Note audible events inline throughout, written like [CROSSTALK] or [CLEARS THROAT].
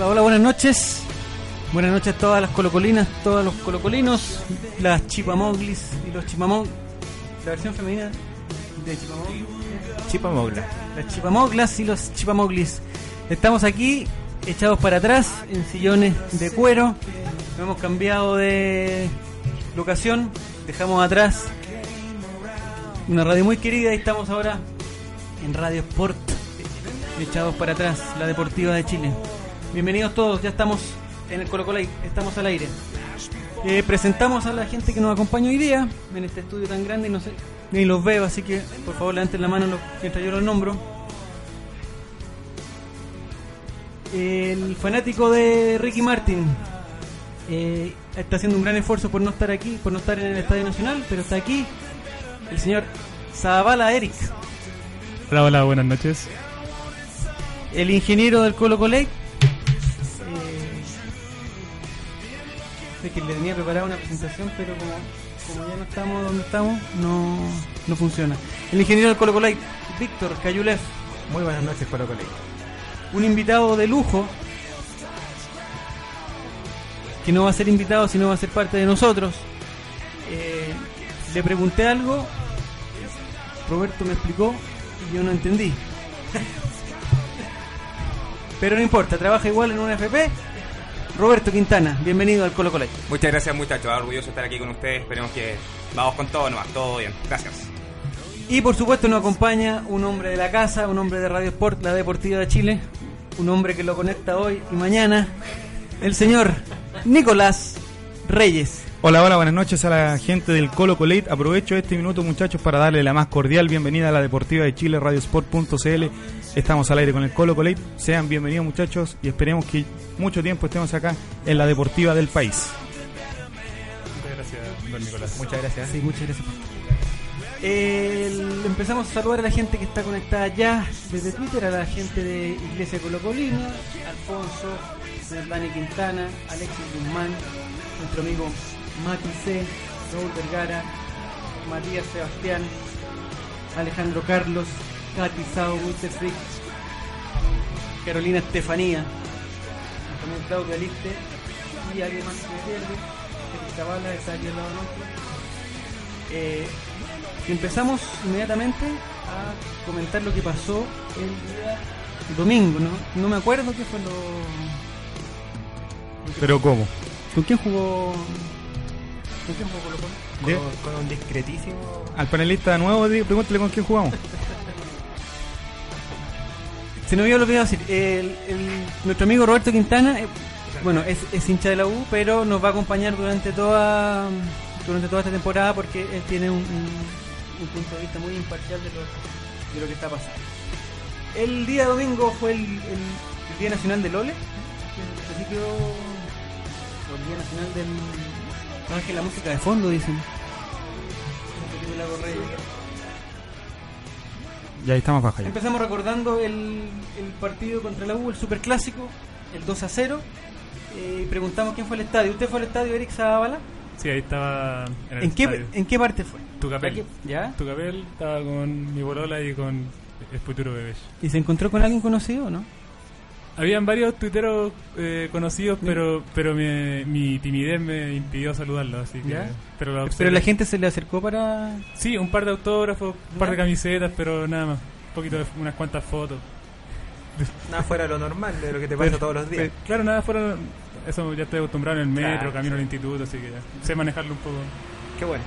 Hola, hola, buenas noches. Buenas noches a todas las colocolinas, todos los colocolinos, las chipamoglis y los chipamog... La versión femenina de chipamoglis. Chipamogla. Las chipamoglas y los chipamoglis. Estamos aquí echados para atrás en sillones de cuero. Nos hemos cambiado de locación. Dejamos atrás una radio muy querida y estamos ahora en Radio Sport. Echados para atrás, la deportiva de Chile. Bienvenidos todos, ya estamos en el Colo Colo, estamos al aire. Eh, presentamos a la gente que nos acompaña hoy día en este estudio tan grande y no sé, ni los veo, así que por favor levanten la mano los- mientras yo los nombro. El fanático de Ricky Martin eh, está haciendo un gran esfuerzo por no estar aquí, por no estar en el Estadio Nacional, pero está aquí el señor Zavala Eric, Hola, hola, buenas noches. el ingeniero del Colo Colo. Sé que le tenía preparada una presentación, pero como, como ya no estamos donde estamos, no, no funciona. El ingeniero del Colo Colo, Víctor Cayulev, Muy buenas noches, Colo Colo. un invitado de lujo, que no va a ser invitado, sino va a ser parte de nosotros. Eh, le pregunté algo, Roberto me explicó y yo no entendí. [LAUGHS] Pero no importa, trabaja igual en una FP. Roberto Quintana, bienvenido al Colo Colo. Muchas gracias muchachos, orgulloso de estar aquí con ustedes, esperemos que vamos con todo nomás, todo bien, gracias. Y por supuesto nos acompaña un hombre de la casa, un hombre de Radio Sport, la Deportiva de Chile, un hombre que lo conecta hoy y mañana, el señor Nicolás Reyes. Hola, hola, buenas noches a la gente del Colo Colate. Aprovecho este minuto, muchachos, para darle la más cordial bienvenida a la Deportiva de Chile, radiosport.cl. Estamos al aire con el Colo Colate. Sean bienvenidos, muchachos, y esperemos que mucho tiempo estemos acá en la Deportiva del país. Muchas gracias, don Nicolás. Muchas gracias. Sí, muchas gracias. El- empezamos a saludar a la gente que está conectada ya desde Twitter, a la gente de Iglesia Colocolina, Alfonso, Dani Quintana, Alexis Guzmán, nuestro amigo Mati C, Raúl Vergara, Matías Sebastián, Alejandro Carlos, Katy Sao, Mr. Freak, Carolina Estefanía, también Claudia Liste y alguien más que me pierde, Eric Zavala, está aquí al lado nuestro. Eh, empezamos inmediatamente a comentar lo que pasó el día domingo, ¿no? No me acuerdo qué fue lo... Pero ¿cómo? ¿Con quién jugó? ¿Con quién jugó Colo Colo? De- Con un discretísimo... al panelista nuevo, pregúntale con quién jugamos. [LAUGHS] Se nos había olvidado decir, el, el- nuestro amigo Roberto Quintana, eh, bueno, es, hincha de la U, pero nos va a acompañar durante toda durante toda esta temporada porque él tiene un, un- un punto de vista muy imparcial de lo, de lo que está pasando. El día domingo fue el, Día Nacional del Ole, que en principio, o el Día Nacional del... No, es que la música de fondo, dicen. Ya ahí estamos baja ya. Empezamos recordando el, el partido contra la U, el superclásico, el 2 a 0. Eh, y preguntamos quién fue al estadio. ¿Usted fue al estadio, Eric Zavala? Sí, ahí estaba en el ¿En qué. ¿En qué parte fue? Tucapel. ¿Ya? Tucapel estaba con mi bolola y con el futuro bebé. ¿Y se encontró con alguien conocido o no? Habían varios tuiteros eh, conocidos, pero pero mi, mi timidez me impidió saludarlos, así que... ¿Ya? Pero, lo Pero la gente se le acercó para... Sí, un par de autógrafos, un par de camisetas, pero nada más. un poquito de unas cuantas fotos. Nada fuera de lo normal, de lo que te pasa todos los días. Claro, nada fuera. Eso ya estoy acostumbrado en el metro, Claro, camino al sí. instituto, así que ya sé manejarlo un poco. Qué bueno.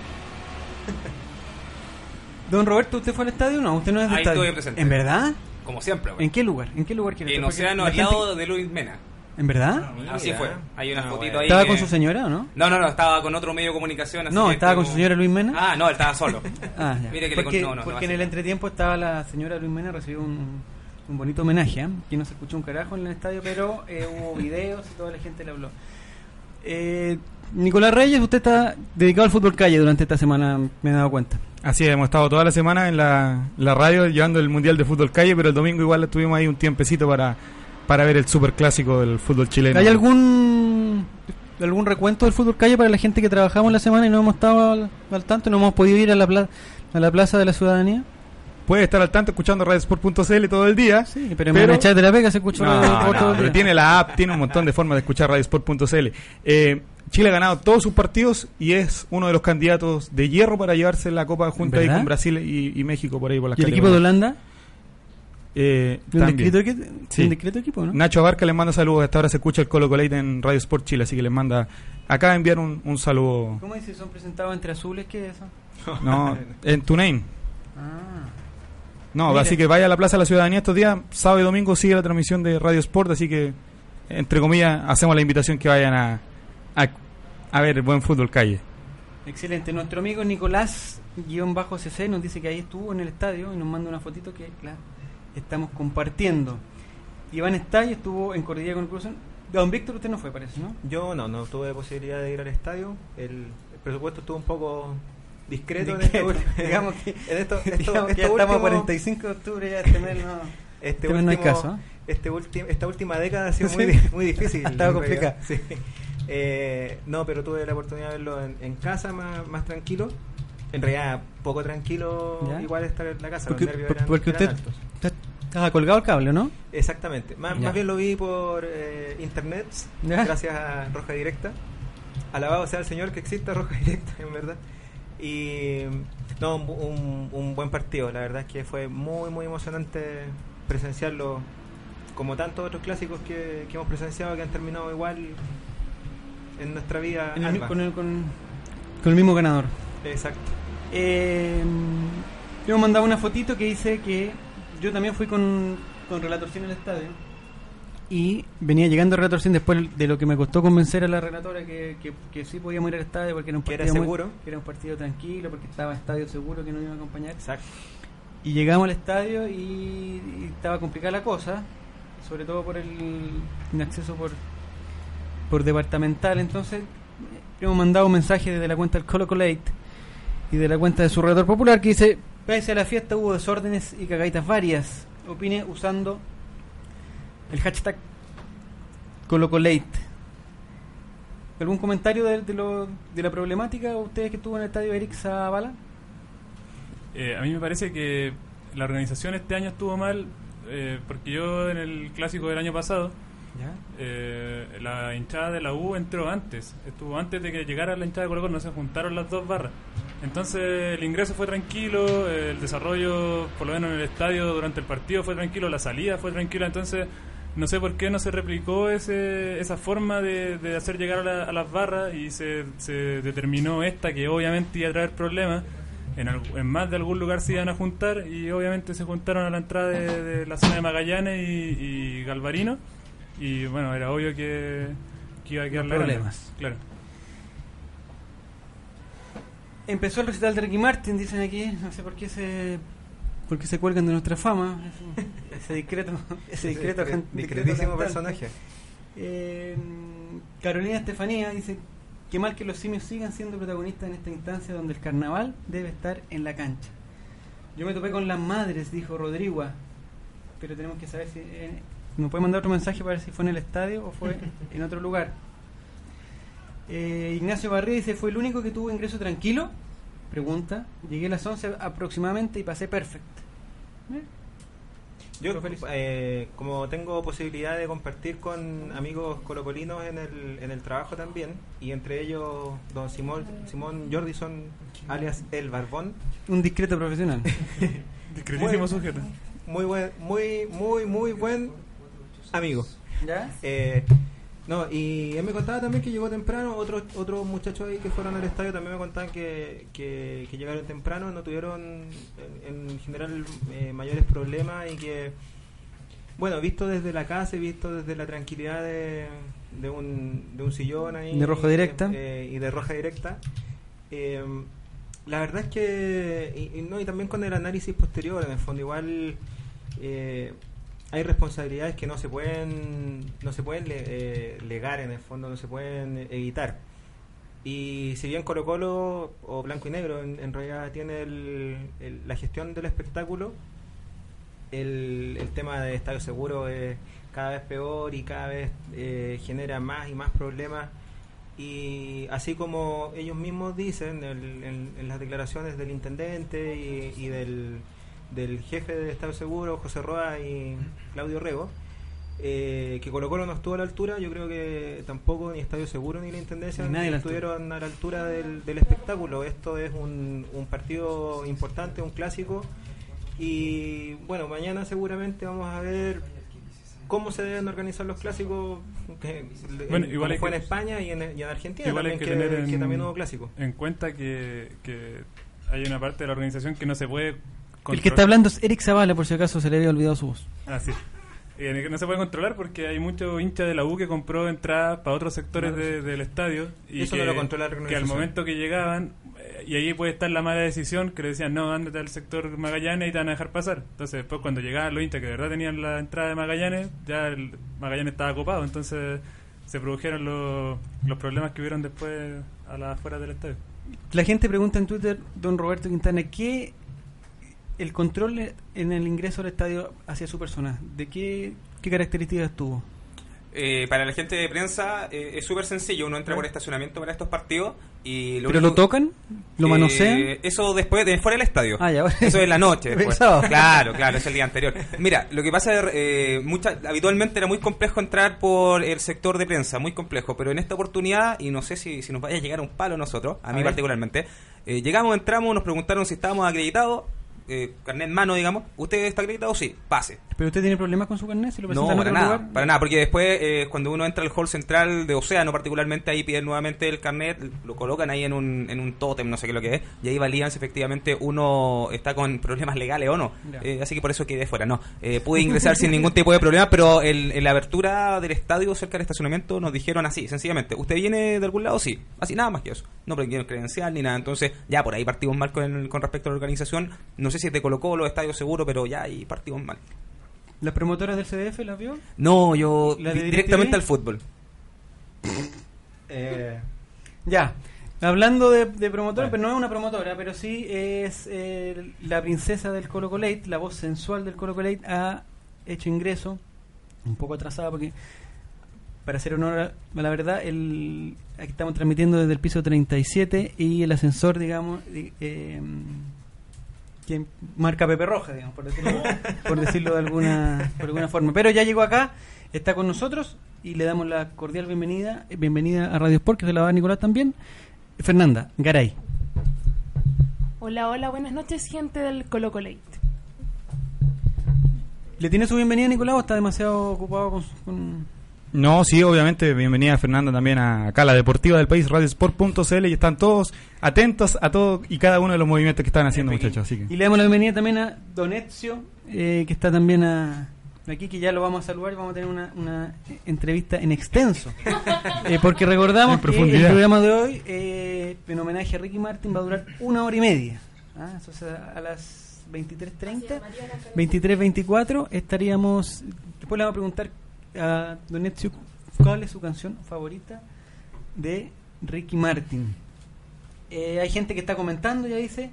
Don Roberto, ¿usted fue al estadio o no? ¿Usted no es del Ahí estadio? estuve presente. ¿En verdad? Como siempre. ¿En qué lugar? ¿En qué lugar quiere En Océano, al gente- lado de Luis Mena. ¿En verdad? Así Mira. fue. Hay una Ah, fotito bueno. ahí. ¿Estaba que- con su señora o no? No, no, no, estaba con otro medio de comunicación. así No, que estaba con su señora Luis Mena. Ah, no, él estaba solo. [LAUGHS] Ah, ya. Mire que le porque con- no, no, porque no, en el así. entretiempo estaba la señora Luis Mena, recibió un, un bonito homenaje, ¿eh? que no se escuchó un carajo en el estadio, pero eh, hubo [LAUGHS] videos y toda la gente le habló. Eh, Nicolás Reyes, usted está dedicado al fútbol calle durante esta semana, me he dado cuenta. Así es, hemos estado toda la semana en la, la radio llevando el Mundial de Fútbol Calle, pero el domingo igual tuvimos ahí un tiempecito para, para ver el super clásico del fútbol chileno. ¿Hay algún algún recuento del fútbol calle para la gente que trabajamos la semana y no hemos estado al, al tanto, no hemos podido ir a la, pla- a la Plaza de la Ciudadanía? Puede estar al tanto escuchando radiosport.cl todo el día. Sí, pero, Pero- en de la Vega se escuchó No, no, todo el pero tiene la app, tiene un montón de formas de escuchar radiosport.cl. Eh, Chile ha ganado todos sus partidos y es uno de los candidatos de hierro para llevarse la Copa junto ahí con Brasil y, y México por ahí por las ¿Y el equipo de. Holanda? Eh, ¿Un discreto, Sí. equipo, no? Nacho Abarca les manda saludos. Hasta ahora se escucha el Colo Colate en Radio Sport Chile, así que les manda. Acaba de enviar un, un saludo. ¿Cómo dice? ¿Son presentados entre azules? ¿Qué es eso? No, [LAUGHS] en TuneIn. Ah. No, Mira. así que vaya a la Plaza de la Ciudadanía estos días. Sábado y domingo sigue la transmisión de Radio Sport, así que, entre comillas, hacemos la invitación que vayan a, a, a ver el buen fútbol calle. Excelente. Nuestro amigo Nicolás-CC nos dice que ahí estuvo en el estadio y nos manda una fotito que la estamos compartiendo. Iván Estay estuvo en Cordillera con Cruzan. Don Víctor, usted no fue, parece, ¿no? Yo no, no tuve posibilidad de ir al estadio. El, el presupuesto estuvo un poco discreto, Discreto. en este, [LAUGHS] digamos que, en esto, [LAUGHS] esto- digamos que estamos a último- 45 de octubre, ya este mes no, [LAUGHS] Este este mes no hay último- caso. ¿eh? este ulti- esta última década ha sido muy, Sí. muy difícil. Ha estado complicada. Sí. Eh, no, pero tuve la oportunidad de verlo en, en casa más, más tranquilo. En realidad, poco tranquilo ¿Ya? igual estar en la casa. Porque, los nervios por- eran- porque eran usted altos. colgado el cable, ¿no? Exactamente. Más, bien lo vi por eh, internet, Ya. gracias a Roja Directa. Alabado sea el Señor que exista Roja [LAUGHS] Directa, en verdad. Y no, un, un- un buen partido. La verdad es que fue muy, muy emocionante presenciarlo, como tantos otros clásicos que, que hemos presenciado que han terminado igual en nuestra vida. En el mi- alba. con, el, con, con el mismo ganador. Exacto. Eh, yo me mandaba una fotito que dice que yo también fui con, con Relatorcín al estadio y venía llegando a Relatorcín después de lo que me costó convencer a la relatora que, que, que sí podíamos ir al estadio porque era un partido, era muy- seguro. que era un partido tranquilo, porque estaba estadio seguro que nos iba a acompañar. Exacto. Y llegamos al estadio y, y estaba complicada la cosa, sobre todo por el, el acceso por, por departamental. Entonces, eh, hemos mandado un mensaje desde la cuenta del Colo Colate y de la cuenta de su redactor popular que dice: Pese a la fiesta hubo desórdenes y cagaitas varias. Opine usando el hashtag ColoColate. ¿Algún comentario de, lo, de la problemática? ¿Ustedes que estuvo en el estadio Eric Zavala? Eh, a mí me parece que la organización este año estuvo mal, eh, porque yo en el clásico del año pasado, Eh, la hinchada de la U entró antes, estuvo antes de que llegara la hinchada de Colo Colo, no se juntaron las dos barras. Entonces el ingreso fue tranquilo, el desarrollo, por lo menos en el estadio durante el partido fue tranquilo, la salida fue tranquila, entonces no sé por qué no se replicó ese, esa forma de, hacer llegar a, la- a las barras y se, determinó esta que obviamente iba a traer problemas. En, más de algún lugar se iban a juntar y obviamente se juntaron a la entrada de, la zona de Magallanes y Galvarino y bueno, era obvio que, que iba a quedar Los la grande. problemas. Claro. Empezó el recital de Ricky Martin, dicen aquí, no sé por qué se por qué se cuelgan de nuestra fama, [LAUGHS] ese discreto, ese discreto, discretísimo cantante. personaje. Eh, Carolina Estefanía dice que mal que los simios sigan siendo protagonistas en esta instancia donde el carnaval debe estar en la cancha. Yo me topé con las madres, dijo Rodrigo, pero tenemos que saber si eh, nos puede mandar otro mensaje para ver si fue en el estadio o fue en otro lugar. Eh, Ignacio Barría dice, ¿fue el único que tuvo ingreso tranquilo? Pregunta. Llegué a las 11 aproximadamente y pasé perfecto. Eh, Yo, eh, como tengo posibilidad de compartir con amigos colocolinos en el, en el trabajo también, y entre ellos don Simón, Simón Jordison, alias El Barbón, Un discreto profesional. [LAUGHS] Discretísimo sujeto. muy buen, muy, muy, muy buen amigo. ¿Ya? Eh, no, y él me contaba también que llegó temprano. Otros otros muchachos ahí que fueron al estadio también me contaban que, que, que llegaron temprano, no tuvieron en, en general eh, mayores problemas y que, bueno, visto desde la casa y visto desde la tranquilidad de, de, un, de un sillón ahí. De roja directa. eh, y de roja directa. eh, la verdad es que, y, y no, y también con el análisis posterior, en el fondo, igual. eh, hay responsabilidades que no se pueden no se pueden eh, legar en el fondo no se pueden evitar. Y si bien Colo Colo o Blanco y Negro en, realidad tiene el- la gestión del espectáculo el, el tema de estadio seguro es cada vez peor y cada vez eh, genera más y más problemas. Y así como ellos mismos dicen en, las declaraciones del intendente y del, del jefe de Estado Seguro, José Roa y Claudio Rego, eh, que Colo Colo no estuvo a la altura, yo creo que tampoco ni Estadio Seguro ni la Intendencia Ni nadie estuvieron a la altura del, del espectáculo. Esto es un, un partido importante, un clásico, y bueno, mañana seguramente vamos a ver cómo se deben organizar los clásicos, que, Bueno, en- igual como fue que- en España y en, y en Argentina Igual hay también, que que, tener en, que también hubo clásico. en cuenta que, que hay una parte de la organización que no se puede El que está hablando es Eric Zavala, por si acaso se le había olvidado su voz. Ah, sí. Eh, no se puede controlar porque hay mucho hincha de la U que compró entradas para otros sectores de- del estadio y Eso que, no lo controla la que al momento que llegaban eh, y ahí puede estar la mala decisión que le decían no, ándate al sector Magallanes y te van a dejar pasar entonces después cuando llegaban los hinchas que de verdad tenían la entrada de Magallanes ya el Magallanes estaba copado. Entonces se produjeron los, los problemas que hubieron después a las afueras del estadio. La gente pregunta en Twitter, don Roberto Quintana, ¿qué el control en el ingreso al estadio hacia su persona? ¿De qué, qué características tuvo? Eh, para la gente de prensa eh, es súper sencillo. Uno entra por estacionamiento para estos partidos y ¿Pero único- lo tocan? ¿Lo Eh, manosean? Eso después, de fuera del estadio. Ah, ya. Eso es la noche. [LAUGHS] después. Claro, claro, es el día anterior. Mira, lo que pasa es eh, mucha, habitualmente era muy complejo entrar por el sector de prensa, muy complejo, pero en esta oportunidad, y no sé si, si nos vaya a llegar un palo nosotros, a, A mí ver. particularmente, eh, llegamos, entramos, nos preguntaron si estábamos acreditados, eh, carnet en mano, digamos, ¿usted está acreditado? Sí, pase. ¿Pero usted tiene problemas con su carnet? ¿Se lo No, para nada, lugar? para nada, porque después eh, cuando uno entra al hall central de Océano particularmente, ahí piden nuevamente el carnet, lo colocan ahí en un, en un tótem, no sé qué es lo que es, y ahí valían si efectivamente uno está con problemas legales o no. Eh, así que por eso quedé fuera, no. Eh, pude ingresar sin ningún tipo de problema, pero el- en la abertura del estadio cerca del estacionamiento nos dijeron así, sencillamente, ¿usted viene de algún lado? Sí, así nada más que eso. No prendieron credencial ni nada, entonces ya por ahí partimos mal con, con respecto a la organización. No sé si te colocó los estadios seguro, pero ya ahí partimos mal. ¿Las promotoras del CDF las vio? No, yo ¿La de di- directamente al fútbol. Eh, Ya. Hablando de, de promotora, pero no es una promotora, pero sí es eh, la princesa del Colo Colate, la voz sensual del Colo Colate, ha hecho ingreso, un poco atrasada porque, para hacer honor a la verdad, el, aquí estamos transmitiendo desde el piso 37 y el ascensor, digamos, di- eh, que marca Pepe Roja, digamos, por decirlo, [LAUGHS] por decirlo de alguna, por alguna forma. Pero ya llegó acá, está con nosotros y le damos la cordial bienvenida, eh, bienvenida a Radio Sport, que se la va a dar Nicolás también. Fernanda Garay. Hola, hola, buenas noches, gente del Colo Colate. ¿Le tiene su bienvenida Nicolás o está demasiado ocupado con- No, sí, obviamente, bienvenida Fernanda también a acá a la Deportiva del País, radiosport.cl y están todos atentos a todo y cada uno de los movimientos que están haciendo muchachos, así que Y le damos la bienvenida también a Don Ezio, eh, que está también a- aquí, que ya lo vamos a saludar y vamos a tener una, una eh, entrevista en extenso. [LAUGHS] Eh, porque recordamos En que el programa de hoy, eh, en homenaje a Ricky Martin, va a durar una hora y media. Ah, eso es a, a las 23.30, 23.24 estaríamos... Después le vamos a preguntar a Don Ezio cuál es su canción favorita de Ricky Martin. Eh, hay gente que está comentando, ya dice.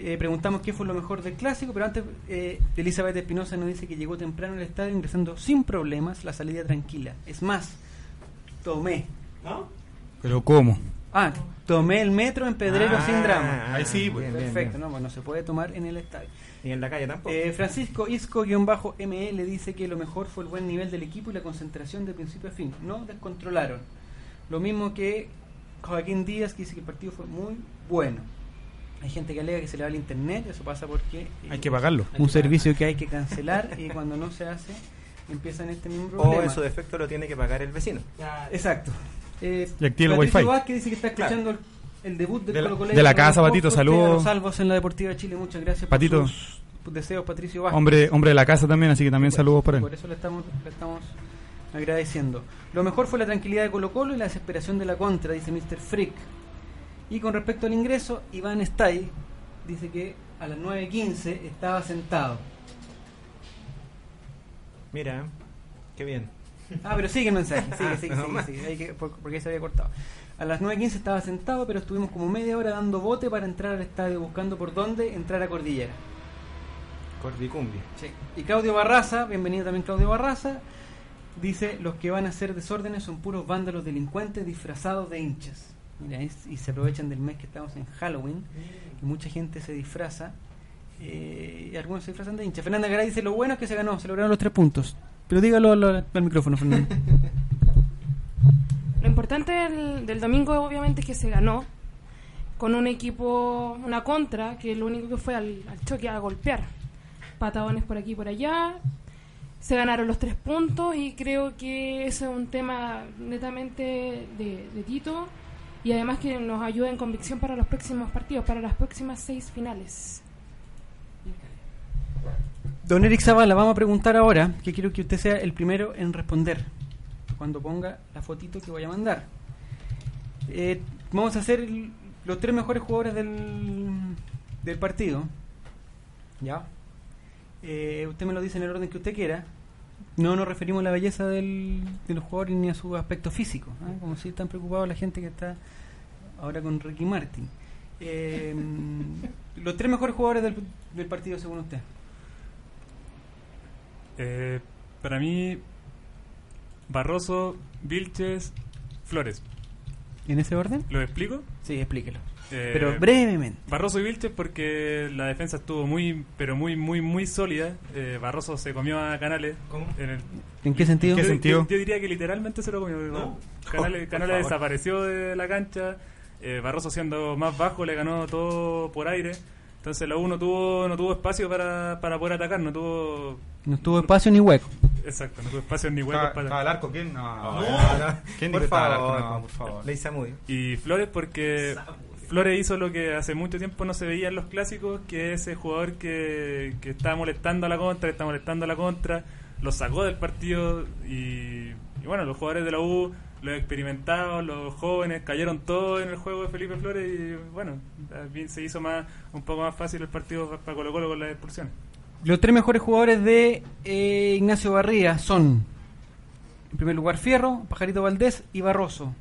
Eh, preguntamos qué fue lo mejor del clásico, pero antes eh, Elizabeth Espinosa nos dice que llegó temprano al estadio ingresando sin problemas, la salida tranquila. Es más, tomé. pero ¿cómo? Ah, tomé el metro en Pedrero Ah, sin drama. ah, Ahí sí, pues. bien, bien, Perfecto, bien. no, pues no se puede tomar en el estadio. Y en la calle tampoco. Eh, Francisco Isco-ME le dice que lo mejor fue el buen nivel del equipo y la concentración de principio a fin. No descontrolaron. Lo mismo que Joaquín Díaz, que dice que el partido fue muy bueno. Hay gente que alega que se le va el internet, eso pasa porque... eh, Hay que pagarlo. Un servicio que hay que cancelar y [LAUGHS] cuando no se hace empiezan este mismo O problema. en su defecto lo tiene que pagar el vecino. Exacto. Eh, Y activa el wifi. Vázquez dice que está escuchando el, el debut del De la- Colo Colo de la casa, Patito, saludos. salvos en la Deportiva de Chile. Muchas gracias Patito. por sus deseos, Patricio Vázquez. Hombre, hombre de la casa también, así que también saludos para él. Por eso le estamos, le estamos agradeciendo. Lo mejor fue la tranquilidad de Colo Colo y la desesperación de la contra, dice Mr. Freak. Y con respecto al ingreso, Iván Stay dice que a las 9.15 estaba sentado. Mira, qué bien. Ah, pero sigue el mensaje, sigue, [LAUGHS] sigue, Menos sigue, sigue, hay que- por- porque ahí se había cortado. A las 9.15 estaba sentado, pero estuvimos como media hora dando bote para entrar al estadio, buscando por dónde entrar a Cordillera. Cordicumbia. Sí. Y Claudio Barraza, bienvenido también Claudio Barraza, dice, los que van a hacer desórdenes son puros vándalos delincuentes disfrazados de hinchas. Mira, es- y se aprovechan del mes que estamos en Halloween, y mucha gente se disfraza, eh, y algunos se disfrazan de hinchas. Fernanda Garay dice, lo bueno es que se ganó, se lograron los tres puntos. Pero dígalo al, al micrófono, Fernanda. [LAUGHS] Importante del, del domingo obviamente es que se ganó con un equipo, una contra, que lo único que fue al, al choque a golpear. Patadones por aquí y por allá. Se ganaron los tres puntos y creo que eso es un tema netamente de, de Tito y además que nos ayuda en convicción para los próximos partidos, para las próximas seis finales. Don Eric Zavala, vamos a preguntar ahora, que quiero que usted sea el primero en responder, cuando ponga la fotito que voy a mandar. Eh, vamos a hacer los tres mejores jugadores del, del partido. ¿Ya? Eh, usted me lo dice en el orden que usted quiera. No nos referimos a la belleza del, de los jugadores ni a su aspecto físico, ¿ah? como si están preocupados la gente que está ahora con Ricky Martin. Eh, [LAUGHS] los tres mejores jugadores del, del partido según usted. Eh, para mí, Barroso, Vilches, Flores. ¿En ese orden? ¿Lo explico? Sí, explíquelo. Eh, Pero brevemente. Barroso y Vilches porque la defensa estuvo muy, pero muy, muy, muy sólida. Eh, Barroso se comió a Canales. ¿Cómo? En el, ¿En qué sentido? ¿Qué yo, sentido? yo- yo diría que literalmente se lo comió. No. Canales, Por Canales desapareció de la cancha. eh, Barroso siendo más bajo le ganó todo por aire. Entonces la U no tuvo, no tuvo espacio para, para poder atacar. No tuvo... No tuvo espacio ni hueco. Exacto, no tuvo espacio ni huecos ¿Estaba para... estaba el arco quién? No. No, ¿Quién por favor, No, por favor. Ley Samudio. Y Flores porque Flores hizo lo que hace mucho tiempo no se veía en los clásicos, que es ese jugador que, que está molestando a la contra, que está molestando a la contra, lo sacó del partido y, y bueno, los jugadores de la U, los experimentados, los jóvenes, cayeron todos en el juego de Felipe Flores y bueno, se hizo más un poco más fácil el partido para Colo Colo con la expulsión. Los tres mejores jugadores de eh, Ignacio Barría son, en primer lugar, Fierro, Pajarito Valdés y Barroso.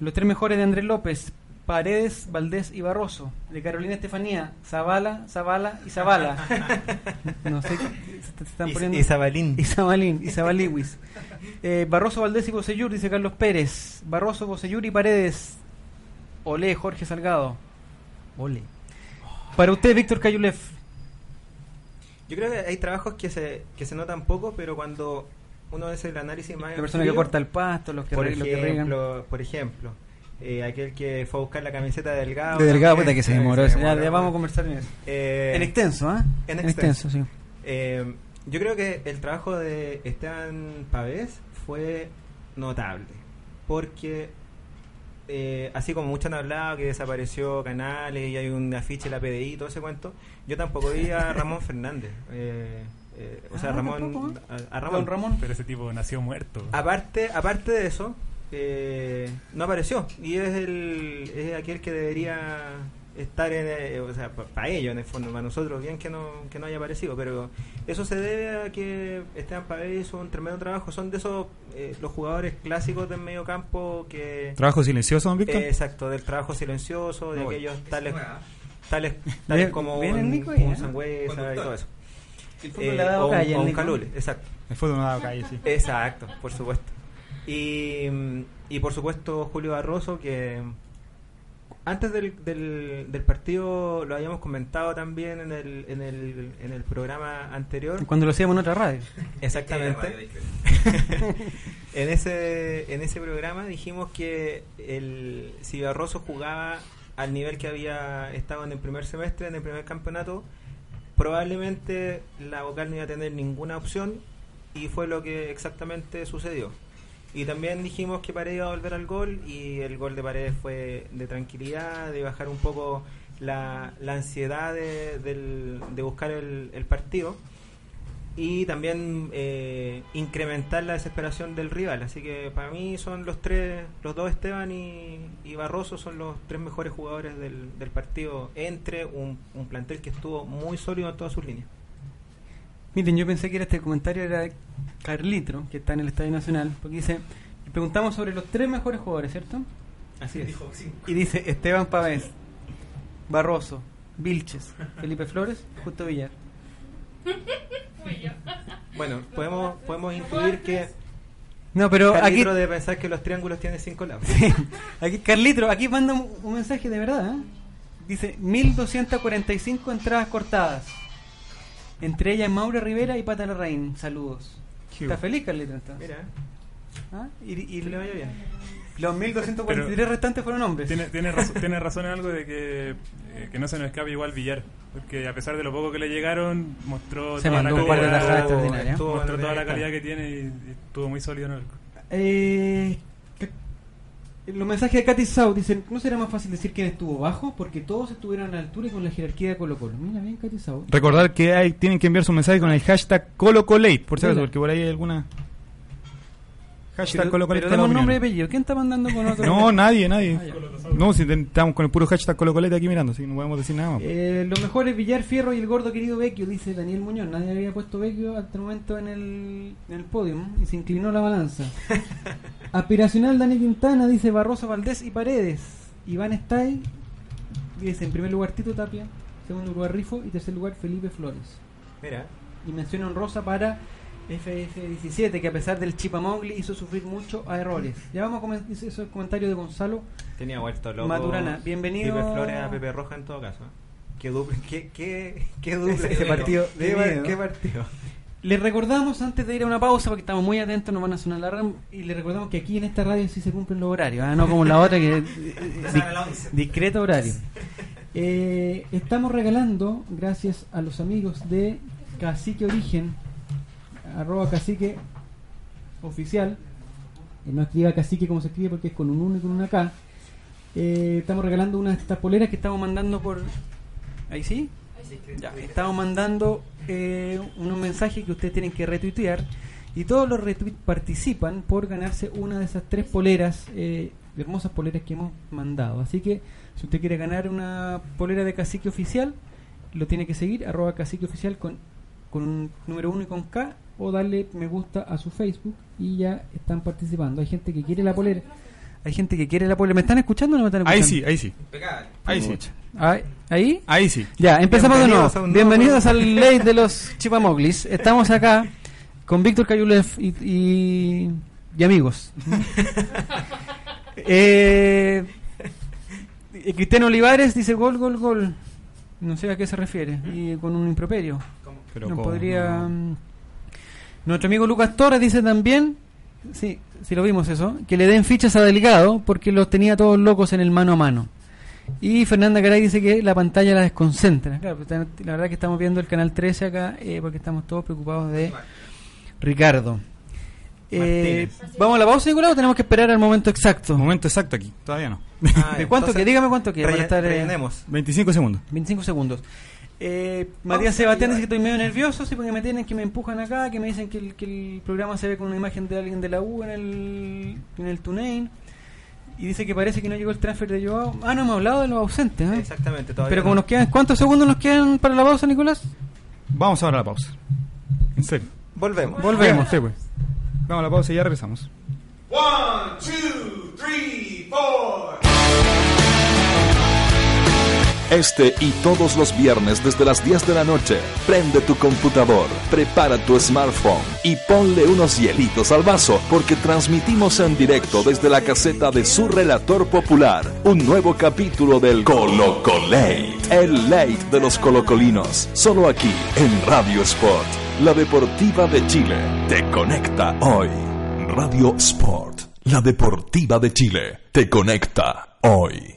Los tres mejores de Andrés López, Paredes, Valdés y Barroso. De Carolina Estefanía, Zavala, Zavala y Zavala. [LAUGHS] no sé, se están Y- poniendo... y Zabalín. Y Zabalín, y Zabaliwis. Eh, Barroso, Valdés y Bosellur, dice Carlos Pérez. Barroso, Bosellur y Paredes. Olé, Jorge Salgado. Ole. Para usted, Víctor Cayulev. Yo creo que hay trabajos que se, que se notan poco, pero cuando uno hace el análisis más La persona que corta el pasto, los que, por re- los que regan. ejemplo, por ejemplo, eh, aquel que fue a buscar la camiseta de Delgado. De Delgado, puta que se eh, demoró. se Ya, demoró. ya vamos a conversar en eso. Eh, en extenso, ¿ah? en extenso. sí. Eh, yo creo que el trabajo de Esteban Pavés fue notable, porque eh, así como muchos han hablado que desapareció Canales y hay un afiche de la PDI y todo ese cuento, yo tampoco vi a [LAUGHS] Ramón Fernández. eh, eh, o sea, Ah, Ramón, a, a Ramón. Don Ramón. Pero ese tipo nació muerto. Aparte, aparte de eso, eh, no apareció y es el es aquel que debería estar en eh, o sea para ellos en el fondo para nosotros bien que no que no haya aparecido pero eso se debe a que Esteban Pavés hizo un tremendo trabajo son de esos eh, los jugadores clásicos del medio campo que ¿Trabajo silencioso, don Víctor? eh, exacto del trabajo silencioso de No aquellos tales tales tales como Viene el un, Nico un. Sangüesa y todo eso El fútbol Eh, le ha dado o, calle o al un Nico. Calule exacto El fútbol no ha dado calle, sí. Exacto, por supuesto. Y, y por supuesto Julio Barroso, que antes del, del, del partido lo habíamos comentado también en el, en el, en el programa anterior. Cuando lo hacíamos en otra radio. [LAUGHS] Exactamente. [LAUGHS] en ese en ese programa dijimos que el si Barroso jugaba al nivel que había estado en el primer semestre, en el primer campeonato, probablemente la vocal no iba a tener ninguna opción y fue lo que exactamente sucedió. Y también dijimos que Paredes iba a volver al gol y el gol de Paredes fue de tranquilidad, de bajar un poco la, la ansiedad de, del- de buscar el, el partido y también eh, incrementar la desesperación del rival. Así que para mí son los tres, los dos Esteban y, y Barroso son los tres mejores jugadores del, del partido entre un, un plantel que estuvo muy sólido en todas sus líneas. Miren, yo pensé que era este comentario era de Carlitro, que está en el Estadio Nacional, porque dice, le preguntamos sobre los tres mejores jugadores, ¿cierto? Así es. Y dice Esteban Pavés, Barroso, Vilches, Felipe Flores, Justo Villar. [LAUGHS] Bueno, podemos, podemos intuir que No, pero aquí, Carlitro de pensar que los triángulos tienen cinco lados. aquí Carlitro, aquí manda un, un mensaje de verdad. ¿eh? Dice 1245 entradas cortadas. Entre ellas Maura Rivera y Pata Larraín. Saludos. Qué ¿Está feliz Carlitro entonces? Mira, ¿Ah? Y, le vaya bien. los 1243 restantes fueron hombres. Tiene, tiene, razón, [LAUGHS] tiene razón en algo de que, eh, que no se nos escape igual Villar. Porque a pesar de lo poco que le llegaron, mostró Se toda la calidad. Estuvo mostró toda la calidad que tiene y, y estuvo muy sólido en el. Eh, los mensajes de Katy Sau dicen, ¿no será más fácil decir quién estuvo bajo? Porque todos estuvieron a la altura y con la jerarquía de Colo Colo. Mira bien Katy Sau. Recordar que hay, tienen que enviar su mensaje con el hashtag ColoColate, por si acaso, porque por ahí hay alguna. Hashtag Pero, ColoColate. pero demos nombre y apellido. ¿Quién está mandando con otro? [LAUGHS] No, nadie, nadie. Ah. No, si estamos con el puro hashtag ColoColate aquí mirando, así que no podemos decir nada más. Eh, los mejores Villar Fierro y el gordo querido Vecchio, dice Daniel Muñoz. Nadie había puesto Vecchio hasta el momento en el, en el podio y se inclinó la balanza. [LAUGHS] Aspiracional Dani Quintana, dice Barroso Valdés y Paredes. Iván Stay, dice en primer lugar Tito Tapia, segundo lugar Rifo y tercer lugar Felipe Flores. Mira, Y mención honrosa para FF17, que a pesar del Chipamogli hizo sufrir mucho a errores. Ya vamos a comentar esos comentarios de Gonzalo. tenía vuelto loco. Maturana, bienvenido. Pipe Flores a Pepe Roja en todo caso. ¿eh? Qué dupla, qué, qué, qué dupla. Ese- partido de qué, par- miedo. qué partido. Les recordamos antes de ir a una pausa, porque estamos muy atentos, nos van a sonar la RAM, y les recordamos que aquí en esta radio sí se cumplen los horarios, ¿ah? no como la otra que [LAUGHS] di- discreto horario. Eh, estamos regalando, gracias a los amigos de Cacique Origen, arroba cacique oficial, no escriba cacique como se escribe porque es con un 1 y con una K. Eh, estamos regalando una de estas poleras que estamos mandando por. ¿Ahí sí? Ya, estamos mandando eh, unos mensajes que ustedes tienen que retuitear y todos los retweets participan por ganarse una de esas tres poleras, eh, hermosas poleras que hemos mandado. Así que si usted quiere ganar una polera de cacique oficial, lo tiene que seguir, arroba cacique oficial con, con un número uno y con K, o darle me gusta a su Facebook y ya están participando. Hay gente que quiere la polera. Hay gente que quiere la polera. ¿Me están escuchando o no me están Ahí escuchando? sí, ahí sí. Ahí sí. Ahí- ¿Ahí? Ahí sí. Ya, empezamos de nuevo. Bienvenidos nuevo al [LAUGHS] late de los Chipamoglis. Estamos acá con Víctor Cayulev y, y, y amigos. [LAUGHS] eh, Cristiano Olivares dice gol, gol, gol. No sé a qué se refiere. Y con un improperio. Pero no ¿cómo? podría. mm, Nuestro amigo Lucas Torres dice también, sí, sí lo vimos eso, que le den fichas a Delgado porque los tenía todos locos en el mano a mano. Y Fernanda Caray dice que la pantalla la desconcentra. Claro, pues, la verdad que estamos viendo el canal 13 acá eh, porque estamos todos preocupados de Ricardo. Eh, ¿Vamos a la pausa, Nicolás, o tenemos que esperar al momento exacto? Momento exacto aquí, todavía no. Ah, ¿De [LAUGHS] cuánto entonces, que? Dígame cuánto que para estar, eh, rellenemos. 25 segundos. 25 segundos. Eh, Matías Sebastián dice que estoy medio nervioso, sí, porque me tienen que me empujan acá, que me dicen que el, que el programa se ve con una imagen de alguien de la U en el, en el TuneIn. Y dice que parece que no llegó el transfer de Joao. Ah, no hemos hablado de los ausentes, ¿eh? Exactamente, todavía Pero como no. nos quedan, ¿cuántos segundos nos quedan para la pausa, Nicolás? Vamos ahora a la pausa. En serio. Volvemos. Volvemos. Sí, pues. Vamos a la pausa y ya regresamos. One, two, three, four. Este y todos los viernes desde las 10 de la noche, prende tu computador, prepara tu smartphone y ponle unos hielitos al vaso porque transmitimos en directo desde la caseta de su relator popular un nuevo capítulo del Colocolate, el late de los colocolinos, solo aquí en Radio Sport, la deportiva de Chile. Te conecta hoy. Radio Sport, la deportiva de Chile, te conecta hoy.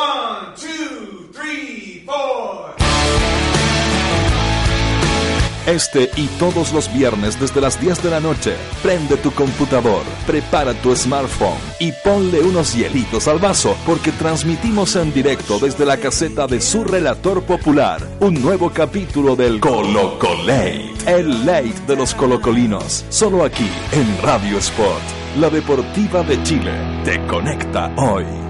One, two, three, four. Este y todos los viernes desde las 10 de la noche, prende tu computador, prepara tu smartphone y ponle unos hielitos al vaso porque transmitimos en directo desde la caseta de su relator popular un nuevo capítulo del Colocolate, el late de los colocolinos, solo aquí en Radio Sport, la deportiva de Chile, te conecta hoy.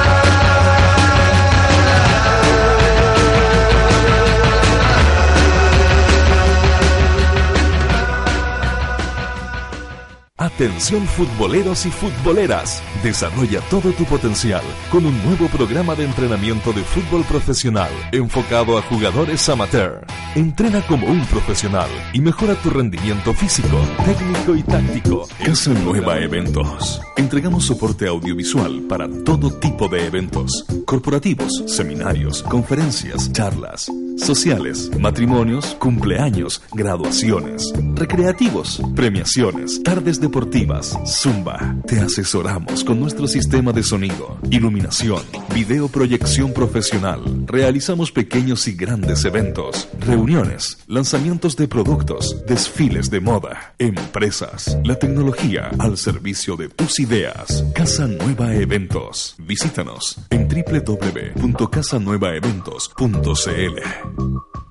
Atención futboleros y futboleras. Desarrolla todo tu potencial con un nuevo programa de entrenamiento de fútbol profesional enfocado a jugadores amateur. Entrena como un profesional y mejora tu rendimiento físico, técnico y táctico. Casa Nueva Eventos. Entregamos soporte audiovisual para todo tipo de eventos. Corporativos, seminarios, conferencias, charlas, sociales, matrimonios, cumpleaños, graduaciones, recreativos, premiaciones, tardes deportivas, zumba. Te asesoramos con nuestro sistema de sonido, iluminación, video proyección profesional. Realizamos pequeños y grandes eventos, reuniones, lanzamientos de productos, desfiles de moda, empresas, la tecnología al servicio de tus ideas. Casa Nueva Eventos. Visítanos en www.casanuevaeventos.cl.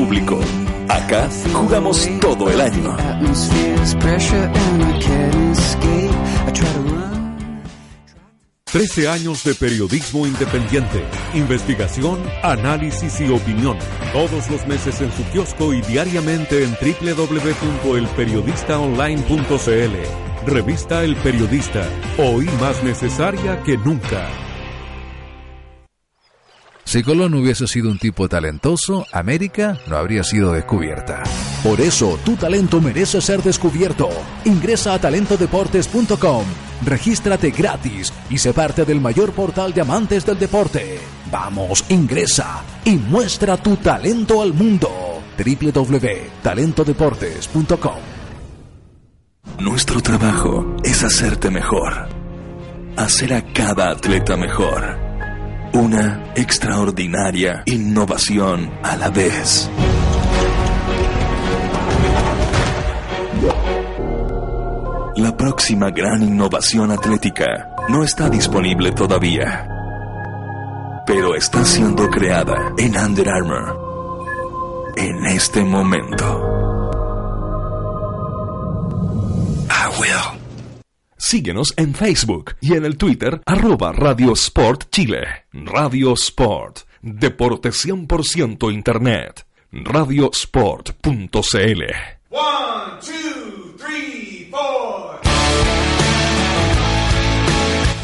Acá jugamos todo el año. 13 años de periodismo independiente, investigación, análisis y opinión. Todos los meses en su kiosco y diariamente en www.elperiodistaonline.cl. Revista El Periodista, hoy más necesaria que nunca. Si Colón hubiese sido un tipo talentoso, América no habría sido descubierta. Por eso, tu talento merece ser descubierto. Ingresa a talentodeportes.com, regístrate gratis y sé parte del mayor portal de amantes del deporte. Vamos, ingresa y muestra tu talento al mundo. www.talentodeportes.com Nuestro trabajo es hacerte mejor. Hacer a cada atleta mejor. Una extraordinaria innovación a la vez. La próxima gran innovación atlética no está disponible todavía, pero está siendo creada en Under Armour en este momento. I will Síguenos en Facebook y en el Twitter arroba Radio Sport Chile. Radio Sport, deporte 100% Internet. Radiosport.cl One, two, three, four.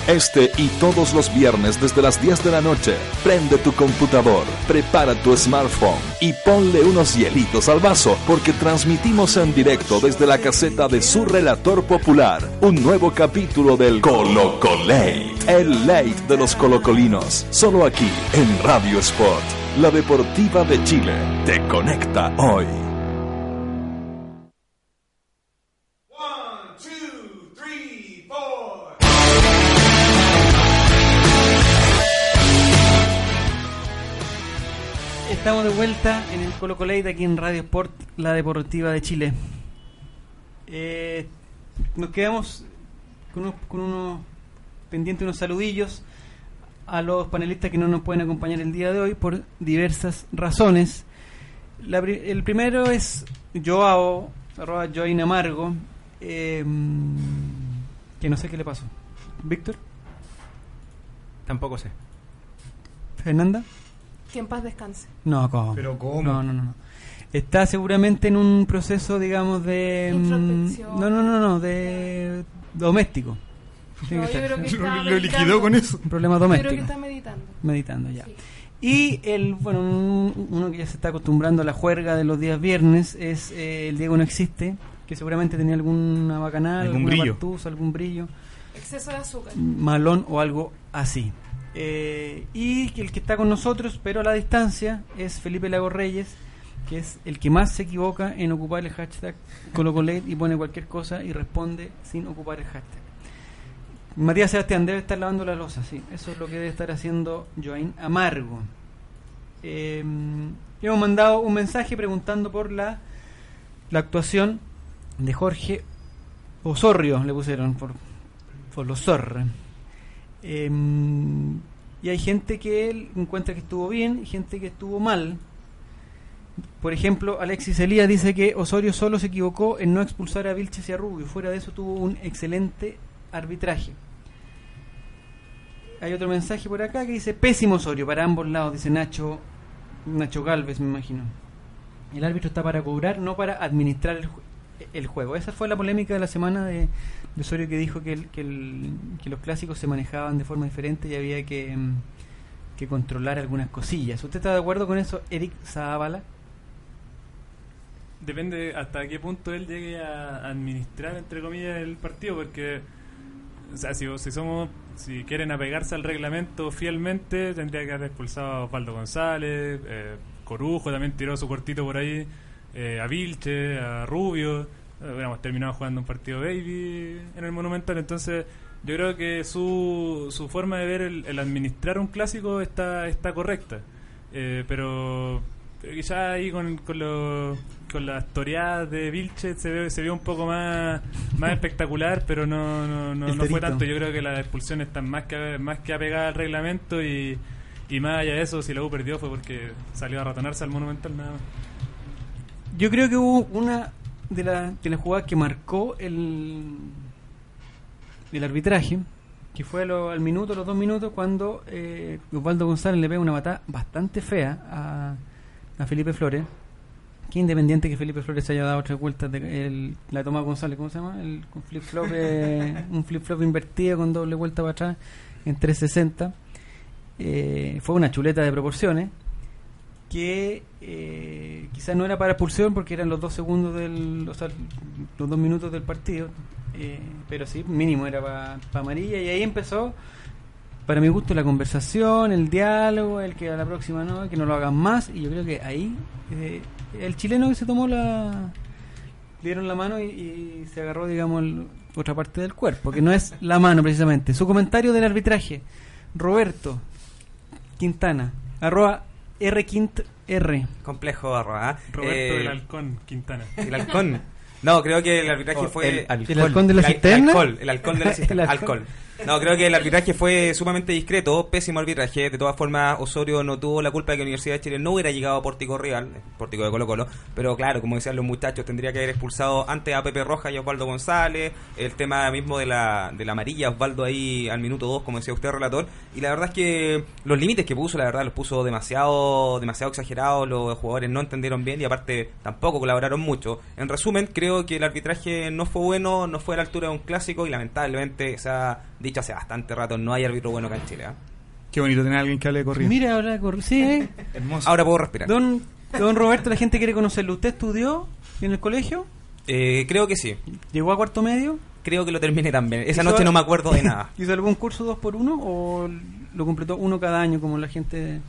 Este y todos los viernes desde las 10 de la noche, prende tu computador, prepara tu smartphone y ponle unos hielitos al vaso porque transmitimos en directo desde la caseta de su relator popular un nuevo capítulo del Colocolate, el late de los colocolinos, solo aquí en Radio Sport, la deportiva de Chile, te conecta hoy. Estamos de vuelta en el Colo Colate aquí en Radio Sport, la deportiva de Chile. Eh, nos quedamos con unos, con unos pendientes, unos saludillos a los panelistas que no nos pueden acompañar el día de hoy por diversas razones. La el primero es Joao, arroba Joain Amargo, eh, que no sé qué le pasó. Víctor, Tampoco sé. Fernanda. Que en paz descanse. No, ¿cómo? Pero ¿cómo? No, no, no. no. Está seguramente en un proceso, digamos, de... mm, Introspección. No, no, no, no, de doméstico. Tiene No, que yo estar. creo que [LAUGHS] está Lo liquidó con eso. Un problema Yo creo que doméstico. está meditando. Meditando ya. Sí. Y el, bueno, un- uno que ya se está acostumbrando a la juerga de los días viernes es eh, el Diego no existe, que seguramente tenía alguna bacanal, Algún alguna brillo. partusa, algún brillo. Exceso de azúcar. malón o algo así. Eh, y el que está con nosotros, pero a la distancia, es Felipe Lago Reyes, que es el que más se equivoca en ocupar el hashtag ColocoLate y pone cualquier cosa y responde sin ocupar el hashtag. Matías Sebastián debe estar lavando la losa, sí. Eso es lo que debe estar haciendo Joaín Amargo. Eh, hemos mandado un mensaje preguntando por la, la actuación de Jorge Osorrio, le pusieron, por, por los zorra. Eh, y hay gente que él encuentra que estuvo bien y gente que estuvo mal. Por ejemplo, Alexis Elías dice que Osorio solo se equivocó en no expulsar a Vilches y a Rubio. Fuera de eso tuvo un excelente arbitraje. Hay otro mensaje por acá que dice pésimo Osorio para ambos lados, dice Nacho Nacho Galvez, me imagino. El árbitro está para cobrar, no para administrar el, el juego. Esa fue la polémica de la semana de, de Osorio que dijo que, los clásicos se manejaban de forma diferente y había que, mm, que controlar algunas cosillas. ¿Usted está de acuerdo con eso, Eric Zavala? Depende hasta qué punto él llegue a administrar, entre comillas, el partido, porque, o sea, si, si somos, si quieren apegarse al reglamento fielmente, tendría que haber expulsado a Osvaldo González, eh, Corujo también tiró su cortito por ahí, eh, a Vilche, a Rubio, hubiéramos terminado jugando un partido baby en el Monumental, entonces yo creo que su, su forma de ver el, el administrar un clásico está, está correcta, Eh, pero pero quizá ahí con, con, lo- con las toreadas de Vilche se ve, se vio un poco más, más espectacular, pero no, no, no, no fue tanto. Yo creo que las expulsiones están más que, más que apegadas al reglamento y, y más allá de eso, si la U perdió fue porque salió a ratonarse al Monumental nada más. Yo creo que hubo una de, la- de las jugadas que marcó el, el arbitraje, que fue lo- al minuto, los dos minutos, cuando eh, Osvaldo González le pega una patada bastante fea a, a Felipe Flores. Que independiente que Felipe Flores haya dado tres vueltas de el- la toma González, ¿cómo se llama? El con flip flop, eh, [LAUGHS] un flip flop invertido con doble vuelta para atrás en 360. Eh, fue una chuleta de proporciones que eh, quizás no era para expulsión porque eran los dos segundos del, o sea, los dos minutos del partido, eh, pero sí, mínimo era para amarilla. Y ahí empezó, para mi gusto, la conversación, el diálogo, el que a la próxima no, que no lo hagan más. Y yo creo que ahí eh, el chileno que se tomó la dieron la mano y, y se agarró, digamos, el- otra parte del cuerpo, que no es la mano precisamente. Su comentario del arbitraje, Roberto Quintana, arroba R Quint R. Complejo arroba. ¿ah? Roberto Eh, del Halcón Quintana. El halcón. No, creo que el arbitraje Oh, fue. el alcohol. ¿El halcón de la el, cisterna? El alcohol, el alcohol de la cisterna. El halcón. [LAUGHS] alcohol. No, creo que el arbitraje fue sumamente discreto, pésimo arbitraje. De todas formas, Osorio no tuvo la culpa de que la Universidad de Chile no hubiera llegado a Pórtico Real, Pórtico de Colo Colo. Pero claro, como decían los muchachos, tendría que haber expulsado antes a Pepe Roja y Osvaldo González. El tema mismo de la, de la amarilla, Osvaldo ahí al minuto 2, como decía usted, relator. Y la verdad es que los límites que puso, la verdad, los puso demasiado, demasiado exagerados. Los jugadores no entendieron bien y aparte tampoco colaboraron mucho. En resumen, creo que el arbitraje no fue bueno, no fue a la altura de un clásico y lamentablemente, o sea, dicho hace bastante rato, no hay árbitro bueno acá en Chile. ¿ah? Qué bonito tener a alguien que hable de corrido. Mira, ahora de corrido. Sí, ¿eh? [LAUGHS] Hermoso. Ahora puedo respirar. Don, don Roberto, la gente quiere conocerlo. ¿Usted estudió en el colegio? Eh, creo que sí. ¿Llegó a cuarto medio? Creo que lo terminé también. Esa ¿Hizo- noche no me acuerdo de nada. [LAUGHS] ¿Hizo algún curso dos por uno o lo completó uno cada año como la gente...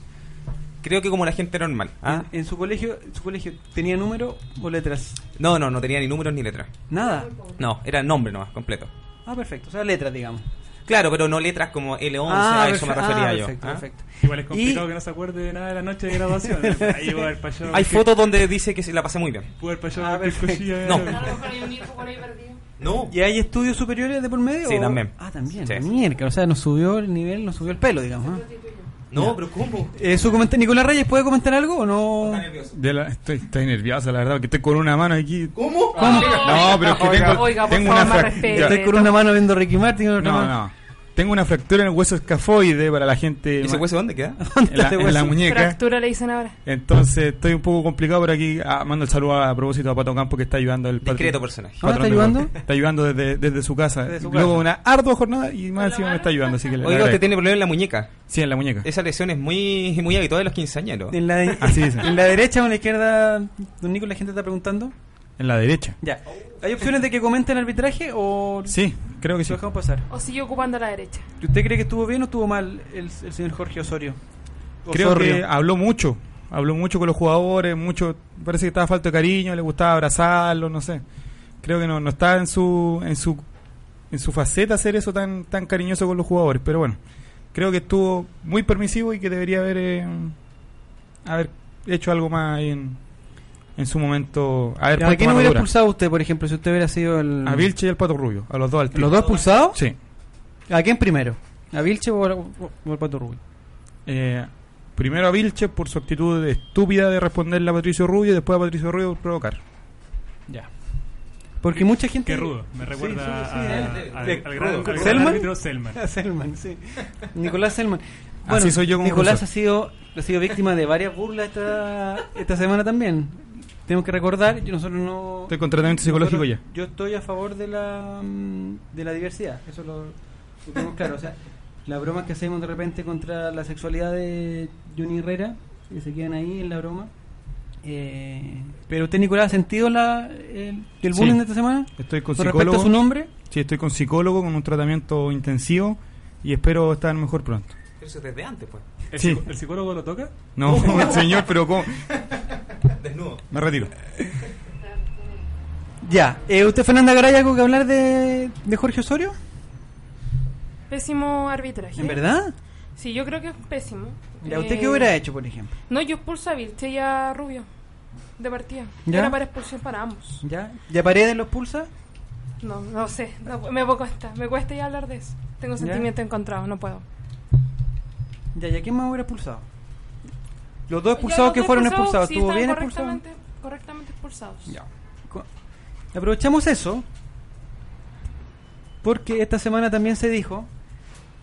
Creo que como la gente normal. ¿ah? En, en su colegio su colegio tenía número o letras? No, no, no tenía ni números ni letras. Nada. No, era nombre nomás, completo. Ah, perfecto. O sea, letras, digamos. Claro, pero no letras como L11, Ah, a eso me refería ah, yo. perfecto, ¿ah? perfecto. Igual es complicado Y- que no se acuerde de nada de la noche de graduación. [LAUGHS] Ahí va el payo. Hay fotos donde dice que se la pasé muy bien. Pudo el payo Ah, cosilla, No. eh. Perdido. No. ¿Y hay estudios superiores de por medio? Sí, o- también. Ah, también. Sí. Mierda, o sea, nos subió el nivel, nos subió el pelo, digamos. ¿ah? No, pero ¿cómo? Eh, su comenta- Nicolás Reyes, ¿puede comentar algo o no? De la- estoy, estoy nerviosa, la verdad, que estoy con una mano aquí. ¿Cómo? ¿Cómo? No, pero es que Oiga, tengo, oiga, tengo favor, una ya. Estoy con una mano viendo Ricky Martin y otra No, mano- no. Tengo una fractura en el hueso escafoide para la gente. ¿Y ese hueso dónde queda? [LAUGHS] En la, en la muñeca. Fractura le dicen ahora. Entonces estoy un poco complicado por aquí. Ah, mando el saludo a, propósito a Pato Campo que está ayudando el Discreto personaje. Ah, ¿está ayudando? Está ayudando desde, desde su casa. Desde su Luego casa. una ardua jornada y más encima me está ayudando. Así que Oiga, usted tiene problema en la muñeca. Sí, en la muñeca. Esa lesión es muy, muy habitual de los quinceañeros. En la, Así es. en la derecha o en la izquierda, don Nico, la gente está preguntando. En la derecha. Ya. ¿Hay opciones de que comente el arbitraje o Sí, creo que sí. lo dejamos pasar? O sigue ocupando la derecha. ¿Y ¿Usted cree que estuvo bien o estuvo mal el, el señor Jorge Osorio? Creo Osorio. que habló mucho. Habló mucho con los jugadores, mucho parece que estaba falta de cariño, le gustaba abrazarlos, no sé. Creo que no, no está en su en su en su faceta hacer eso tan tan cariñoso con los jugadores, pero bueno, creo que estuvo muy permisivo y que debería haber eh, haber hecho algo más ahí en, en su momento. ¿A puesto quién mano hubiera expulsado usted, por ejemplo, si usted hubiera sido el... A Vilche y al Pato Rubio, a los dos al tiro. ¿Los dos expulsados? Sí. ¿A quién primero? ¿A Vilche o, al- o al Pato Rubio? Eh, primero a Vilche por su actitud estúpida de responderle a Patricio Rubio y después a Patricio Rubio por provocar. Ya. Porque mucha gente... Qué rudo. Me recuerda Sí, sí, sí, a- al- de- al gran- al gran ¿Selman? árbitro Selman. A [LAUGHS] Selman, sí. Nicolás Selman. Así soy yo como Nicolás profesor. ha sido, ha sido víctima de varias burlas esta, esta semana también. Tenemos que recordar, yo nosotros no... Estoy con tratamiento psicológico nosotros- ya. Yo estoy a favor de la, mm, de la diversidad, eso lo, lo tenemos claro. O sea, las bromas que hacemos de repente contra la sexualidad de Johnny Herrera, que se quedan ahí en la broma. Eh, pero usted, Nicolás, ¿ha sentido la, el, el Sí. bullying de esta semana? Estoy con ¿Con respecto psicólogo. a su nombre? Sí, estoy con psicólogo con un tratamiento intensivo y espero estar mejor pronto. Pero eso es desde antes, pues. ¿El, Sí. el psicólogo lo toca? No, [LAUGHS] señor, pero ¿cómo? Desnudo. Me retiro. [LAUGHS] Ya. Eh, ¿Usted, Fernanda Garay, algo que hablar de, de Jorge Osorio? Pésimo arbitraje. ¿En verdad? Sí, yo creo que es pésimo. Ya, ¿usted Eh, qué hubiera hecho, por ejemplo? No, yo expulso a Vilche y a Rubio. De partida. ¿Ya? Era para expulsión para ambos. ¿Ya? ¿Ya Paredes los pulsa? No, no sé. no, me cuesta. Me cuesta ya hablar de eso. Tengo ¿Ya? sentimientos encontrados, no puedo. Ya, ¿y a quién más hubiera expulsado? Los dos expulsados los que dos fueron expulsados, sí, ¿estuvo bien expulsado? correctamente, expulsados. Ya. Aprovechamos eso porque esta semana también se dijo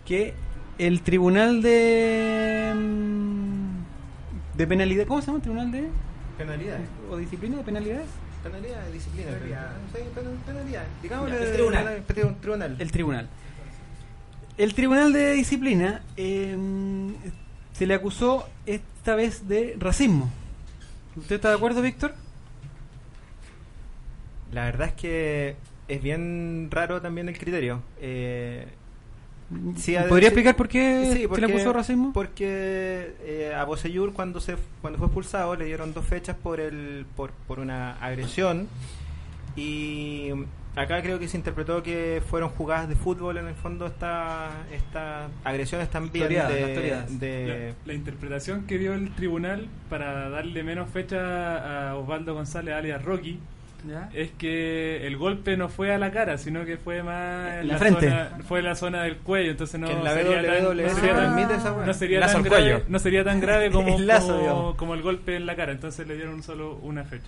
que el tribunal de mm, de penalidad, ¿cómo se llama el tribunal de Penalidades. o disciplina de penalidades? Penalidades, disciplina. Sí, pen- penalidades. Ya, Digámosle el tribunal. tri- tribunal. El tribunal. El tribunal de disciplina eh, se le acusó esta vez de racismo. ¿Usted está de acuerdo, Víctor? La verdad es que es bien raro también el criterio. Eh, sí, ¿Podría explicar por qué sí, se le acusó de racismo? Porque eh, a Bosellur cuando se cuando fue expulsado le dieron dos fechas por el por, por una agresión y acá creo que se interpretó que fueron jugadas de fútbol en el fondo esta estas agresiones también Historiadas, de, La, la interpretación que dio el tribunal para darle menos fecha a Osvaldo González alias Rocky ¿Ya? es que el golpe no fue a la cara, sino que fue más En la frente. zona, fue en la zona del cuello, entonces no la sería tan, WWE no sería tan- esa no sería tan grave, no sería tan grave como, El lazo, como, digamos. como el golpe en la cara, entonces le dieron solo una fecha.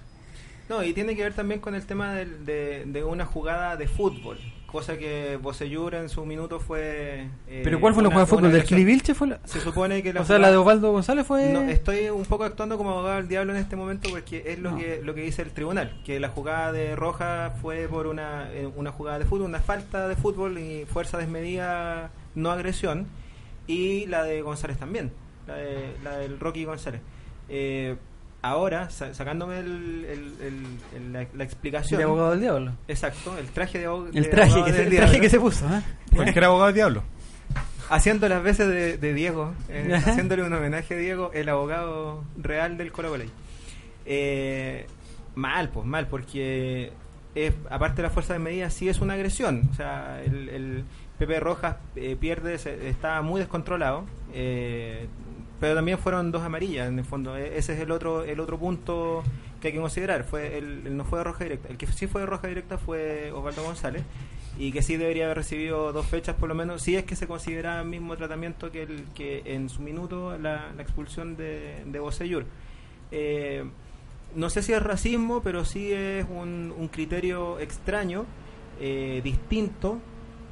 No, y tiene que ver también con el tema de, de una jugada de fútbol, cosa que Bosellur en su minuto fue... eh, ¿Pero cuál fue la jugada de fútbol? ¿Del agresión. Kili Vilche fue la- Se supone que la O sea, la de Osvaldo González fue... No, estoy un poco actuando como abogado del diablo en este momento porque es lo No. que lo que dice el tribunal, que la jugada de Roja fue por una, eh, una jugada de fútbol, una falta de fútbol y fuerza desmedida, no agresión, y la de González también, la, de- la del Rocky González. Eh, ahora, sa- sacándome el- el- el- el- la, la explicación... De abogado del diablo. Exacto, el traje de, abog- El de traje, abogado que se, del el diablo. traje que se puso, ¿eh? Cualquier abogado del diablo. haciendo las veces de, de Diego, eh, haciéndole un homenaje a Diego, el abogado real del Colo Colo. Eh, mal, pues mal, porque es, aparte de la fuerza de medida, sí es una agresión. O sea, el, el Pepe Rojas eh, pierde, se- está muy descontrolado. eh, pero también fueron dos amarillas en el fondo. E- ese es el otro el otro punto que hay que considerar. Fue el, no fue de roja directa. El que sí fue de roja directa fue Osvaldo González y que sí debería haber recibido dos fechas por lo menos si es que se considera el mismo tratamiento que el que en su minuto la, la expulsión de, de Bosellur Eh, no sé si es racismo pero sí es un, un criterio extraño eh, distinto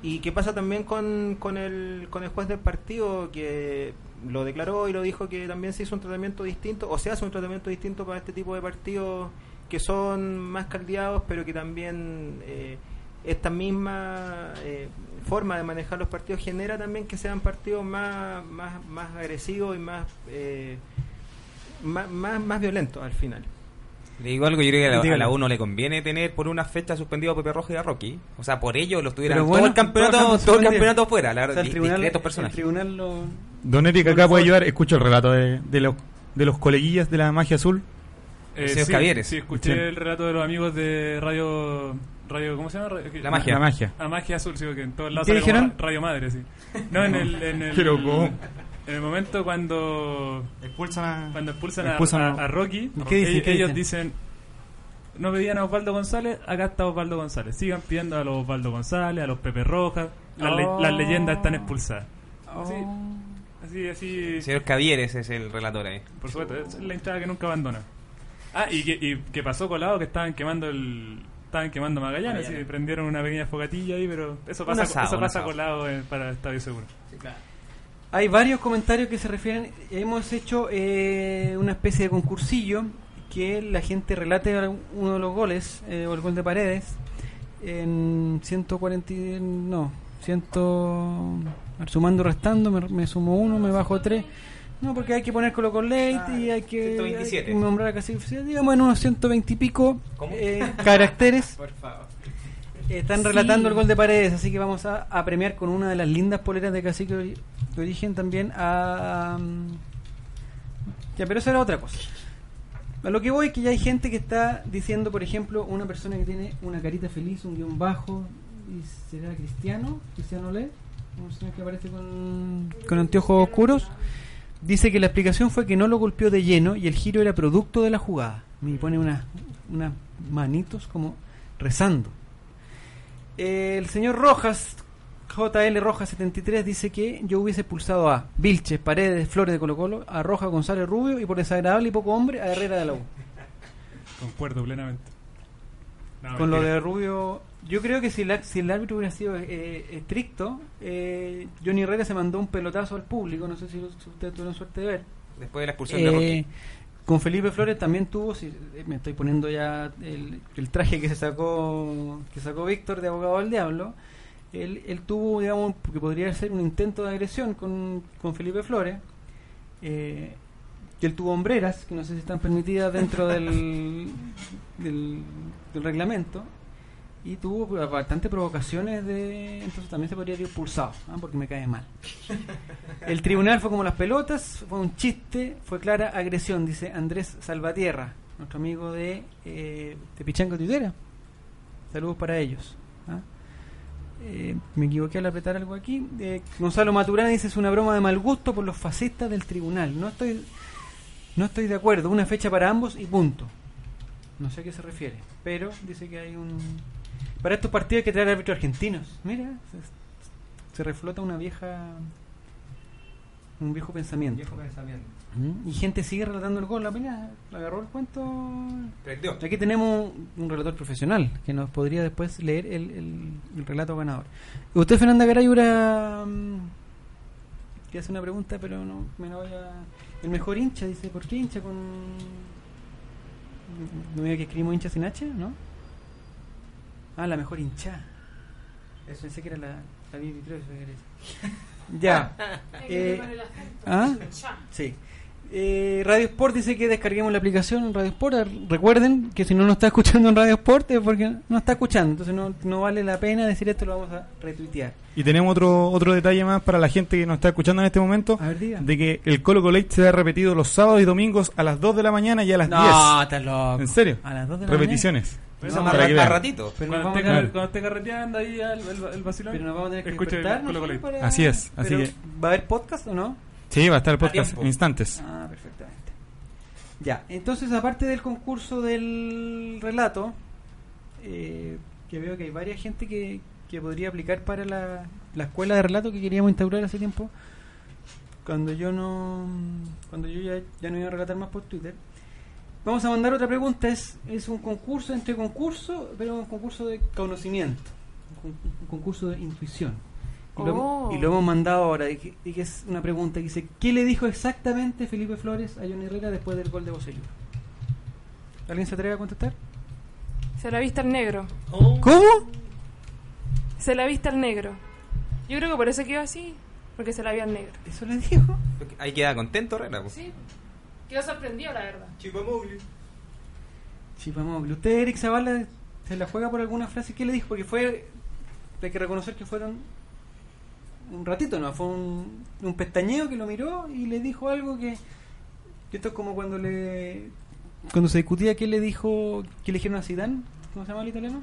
y que pasa también con, con, el, con el juez del partido que lo declaró y lo dijo que también se hizo un tratamiento distinto o se hace un tratamiento distinto para este tipo de partidos que son más caldeados pero que también eh, esta misma eh, forma de manejar los partidos genera también que sean partidos más, más, más agresivos y más, eh, más, más, más violentos al final. Le digo algo, yo creo que a la, a la U no le conviene tener por una fecha suspendido a Pepe Roja y a Rocky. O sea, por ello los tuvieran todo bueno, el campeonato, todo el todo campeonato campeonato afuera, la O verdad, sea, el di- tribunal, discretos el personajes. tribunal lo... Don Eric acá puede ayudar. Escucho el relato de, de los, de los coleguillas de la magia azul. Eh, sí, Cavieres. sí, escuché Sí. el relato de los amigos de Radio... radio ¿Cómo se llama? Radio- La magia. La magia. A Magia Azul, sí, que en todos lados ¿Qué dijeron? Radio Madre, sí. No, en el... En el, Pero, ¿cómo? En el momento cuando... Expulsan a... Cuando expulsan, a- Expulsan a, a- a Rocky, ¿Qué dicen? ellos, ¿Qué ellos dicen? dicen... No pedían a Osvaldo González, acá está Osvaldo González. Sigan pidiendo a los Osvaldo González, a los Pepe Rojas. Las, le- Oh. las leyendas están expulsadas. Oh. Así, así, así. Señor Cavieres es el relator ahí. Por supuesto, es la hinchada que nunca abandona. Ah, y que, y que pasó colado que estaban quemando el. Estaban quemando Magallanes, Magallanes. y prendieron una pequeña fogatilla ahí, pero eso pasa, asado, eso pasa colado eh, para Estadio Seguro. Hay varios comentarios que se refieren. Hemos hecho eh, una especie de concursillo que la gente relate uno de los goles eh, o el gol de Paredes en 140. y- No, 100. A Sumando, restando, me, me sumo uno, me bajo tres. No, porque hay que poner Colo Colo Late y hay que, 127. hay que nombrar casi. Digamos en unos 120 y pico eh, caracteres. [LAUGHS] Por favor. Están Sí. relatando el gol de Paredes, así que vamos a, a premiar con una de las lindas poleras de Cacique de Origen también a... um, ya, pero eso era otra cosa. A lo que voy que ya hay gente que está diciendo, por ejemplo, una persona que tiene una carita feliz, un guion bajo, y será cristiano, cristiano Le, que aparece con, anteojos oscuros, dice que la explicación fue que no lo golpeó de lleno y el giro era producto de la jugada. Me pone unas manitos como rezando. El señor Rojas, JL Rojas 73, dice que yo hubiese pulsado a Vilches, Paredes, Flores de Colo Colo, a Rojas González Rubio y por desagradable y poco hombre a Herrera de la U. Concuerdo plenamente. No, Con lo de Rubio, yo creo que si el, si el árbitro hubiera sido eh, estricto, eh, Johnny Herrera se mandó un pelotazo al público, no sé si, si ustedes tuvieron suerte de ver. Después de la expulsión de Rocky. Eh, con Felipe Flores también tuvo, si, eh, me estoy poniendo ya el, el traje que se sacó que sacó Víctor de abogado al diablo. Él, él tuvo, digamos, que podría ser un intento de agresión con, con Felipe Flores. Eh, que él tuvo hombreras, que no sé si están permitidas dentro [LAUGHS] del, del, del reglamento. Y tuvo bastantes provocaciones de. Entonces también se podría ir pulsado, ¿ah? porque me cae mal. El tribunal fue como las pelotas, fue un chiste, fue clara agresión, dice Andrés Salvatierra, nuestro amigo de, eh, de Tutera. Saludos para ellos. ¿ah? Eh, me equivoqué al apretar algo aquí. Eh, Gonzalo Maturana dice es una broma de mal gusto por los fascistas del tribunal. No estoy, no estoy de acuerdo. Una fecha para ambos y punto. No sé a qué se refiere, pero dice que hay un... Para estos partidos hay que traer árbitros argentinos. Mira, se, se reflota una vieja... Un viejo pensamiento. Viejo pensamiento. ¿Mm? Y gente sigue relatando el gol, la pelea. ¿Agarró el cuento? Prendió. Aquí tenemos un, un relator profesional que nos podría después leer el, el- el relato ganador. Usted, Fernanda Garay, mm, que hace una pregunta, pero no me la voy a... El mejor hincha, dice, ¿por qué hincha con...? ¿No me diga que escribimos hincha sin H, no? Ah, la mejor hincha. Eso pensé que era la, la Bibi era eso. [LAUGHS] Ya. [LAUGHS] Eh, ¿Ah? Sí. Eh, Radio Sport dice que descarguemos la aplicación en Radio Sport. Recuerden que si no nos está escuchando en Radio Sport es porque no está escuchando. Entonces no, no vale la pena decir esto, lo vamos a retuitear. Y tenemos otro otro detalle más para la gente que nos está escuchando en este momento, A ver, diga. de que el Colo Colate se ha repetido los sábados y domingos a las 2 de la mañana y a las 10. No, estás loco. ¿En serio? A las 2 de la Repeticiones. Pero no, para más vean. ratito. Pero Cuando, vamos a esté, tener- car- cuando esté carreteando ahí el, el, el vacilón, pero nos vamos a tener que para- Así es, así pero que- ¿Va a haber podcast o no? Sí, va a estar el podcast en instantes. Ah, perfectamente. Ya, entonces aparte del concurso del relato, eh, que veo que hay varias gente que, que podría aplicar para la, la escuela de relato que queríamos instaurar hace tiempo, cuando yo no cuando yo ya, ya no iba a relatar más por Twitter. Vamos a mandar otra pregunta, es, es un concurso entre concurso, pero un concurso de conocimiento, un, con- un concurso de intuición. Y lo, Oh. y lo hemos mandado ahora, y que, y que es una pregunta que dice, ¿qué le dijo exactamente Felipe Flores a Johnny Herrera después del gol de Bocellur? ¿Alguien se atreve a contestar? Se la viste al negro. ¿Cómo? Se la viste al negro. Yo creo que por eso quedó así. Porque se la vio al negro. ¿Eso le dijo? Ahí queda contento, Herrera. pues. Sí. Quedó sorprendido, la verdad. Chipamugli. Chipamogli. ¿Usted, Eric Zavala, se la juega por alguna frase? ¿Qué le dijo? Porque fue, hay que reconocer que fueron un ratito, ¿no? Fue un, un pestañeo que lo miró y le dijo algo que, que esto es como cuando le cuando se discutía qué le dijo, qué le dijeron a Zidane, ¿cómo se llama el italiano?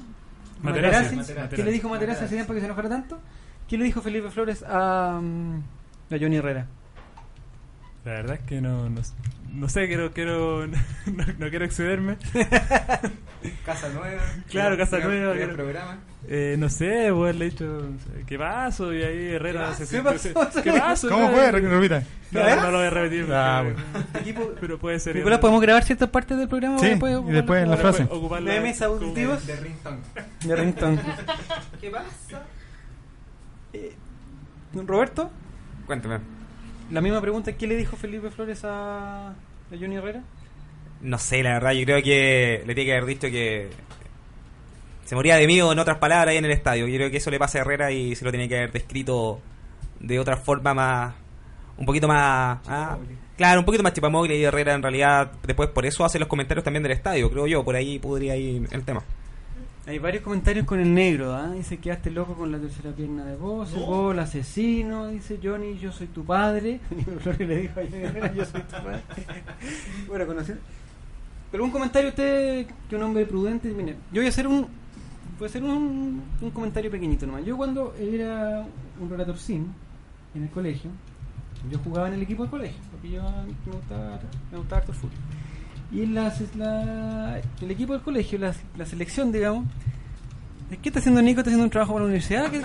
Materazzi. Materazzi. ¿Qué le dijo Materazzi a Zidane para que se enojara tanto? ¿Qué le dijo Felipe Flores a, mm, a Johnny Herrera? La verdad es que no, no, no sé, quiero, quiero [LAUGHS] no, no quiero excederme. [LAUGHS] Casa nueva. Claro, casa nueva. quiero- programa. Eh, no sé, pues le he dicho, ¿qué pasó? Y ahí Herrera se ¿Qué pasó? ¿Qué pasó? ¿Cómo fue? Repita. No, no lo voy a repetir. Ah, porque- Equipo- pero puede ser. Nicolás, ¿podemos grabar ciertas partes del programa? Sí, Después y después en la frase. Memes auditivos De ringtone. de Ringtone. [LAUGHS] ¿Qué pasa? Eh, Roberto, Cuénteme. La misma pregunta, ¿qué le dijo Felipe Flores a, a Johnny Herrera? No sé, la verdad, yo creo que le tiene que haber dicho que se moría de miedo en otras palabras ahí en el estadio. Yo creo que eso le pasa a Herrera y se lo tiene que haber descrito de otra forma más, un poquito más... ah, claro, un poquito más chipamogli y Herrera en realidad después por eso hace los comentarios también del estadio, creo yo, por ahí podría ir el tema. Hay varios comentarios con el negro, ¿ah? Dice, quedaste loco con la tercera pierna de vos, vos, el asesino, dice Johnny, yo soy tu padre. [LAUGHS] Flores le dijo a Johnny Herrera, yo soy tu [LAUGHS] padre. bueno, conocido. Pero un comentario usted, que un hombre prudente, mire, yo voy a hacer un, voy a hacer un, un comentario pequeñito nomás. Yo cuando era un relator sim en el colegio, yo jugaba en el equipo del colegio, porque yo me gustaba, me gustaba harto el fútbol. Y en la, la- el equipo del colegio, la, la selección, digamos, ¿qué está haciendo Nico? ¿Está haciendo un trabajo para la universidad? ¿Qué,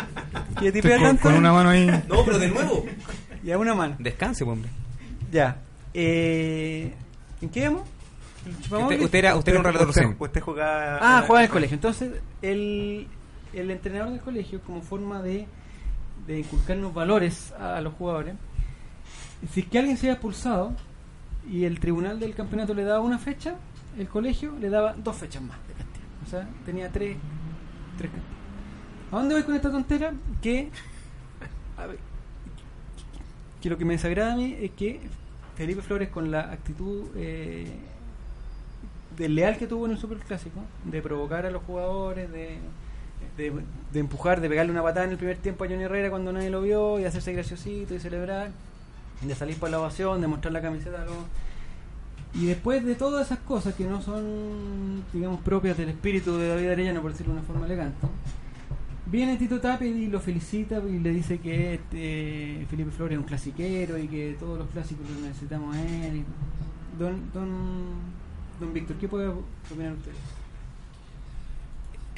que tipea Con, tanto? con una mano ahí. No, pero de nuevo. Ya, una mano. Descanse, pues, hombre. Ya. Eh, ¿En qué Chupamogli? Usted, usted era, usted era un relator Usted, usted jugaba. Ah, jugaba en el colegio. Entonces, el, el entrenador del colegio, como forma de, de inculcarnos valores a, a los jugadores, si es que alguien se había expulsado y el tribunal del campeonato le daba una fecha, el colegio le daba dos fechas más de castigo. O sea, tenía tres, tres castigos. ¿A dónde voy con esta tontera? Que, a ver, que lo que me desagrada a mí es que Felipe Flores con la actitud eh, del leal que tuvo en el Superclásico, de provocar a los jugadores, de, de, de empujar, de pegarle una patada en el primer tiempo a Johnny Herrera cuando nadie lo vio y hacerse graciosito y celebrar, de salir por la ovación, de mostrar la camiseta. Lo, y después de todas esas cosas que no son, digamos, propias del espíritu de David Arellano, por decirlo de una forma elegante, viene Tito Tapia y lo felicita y le dice que este, Felipe Flores es un clasiquero y que todos los clásicos los necesitamos a él. don, don Don Víctor, ¿qué puede opinar usted?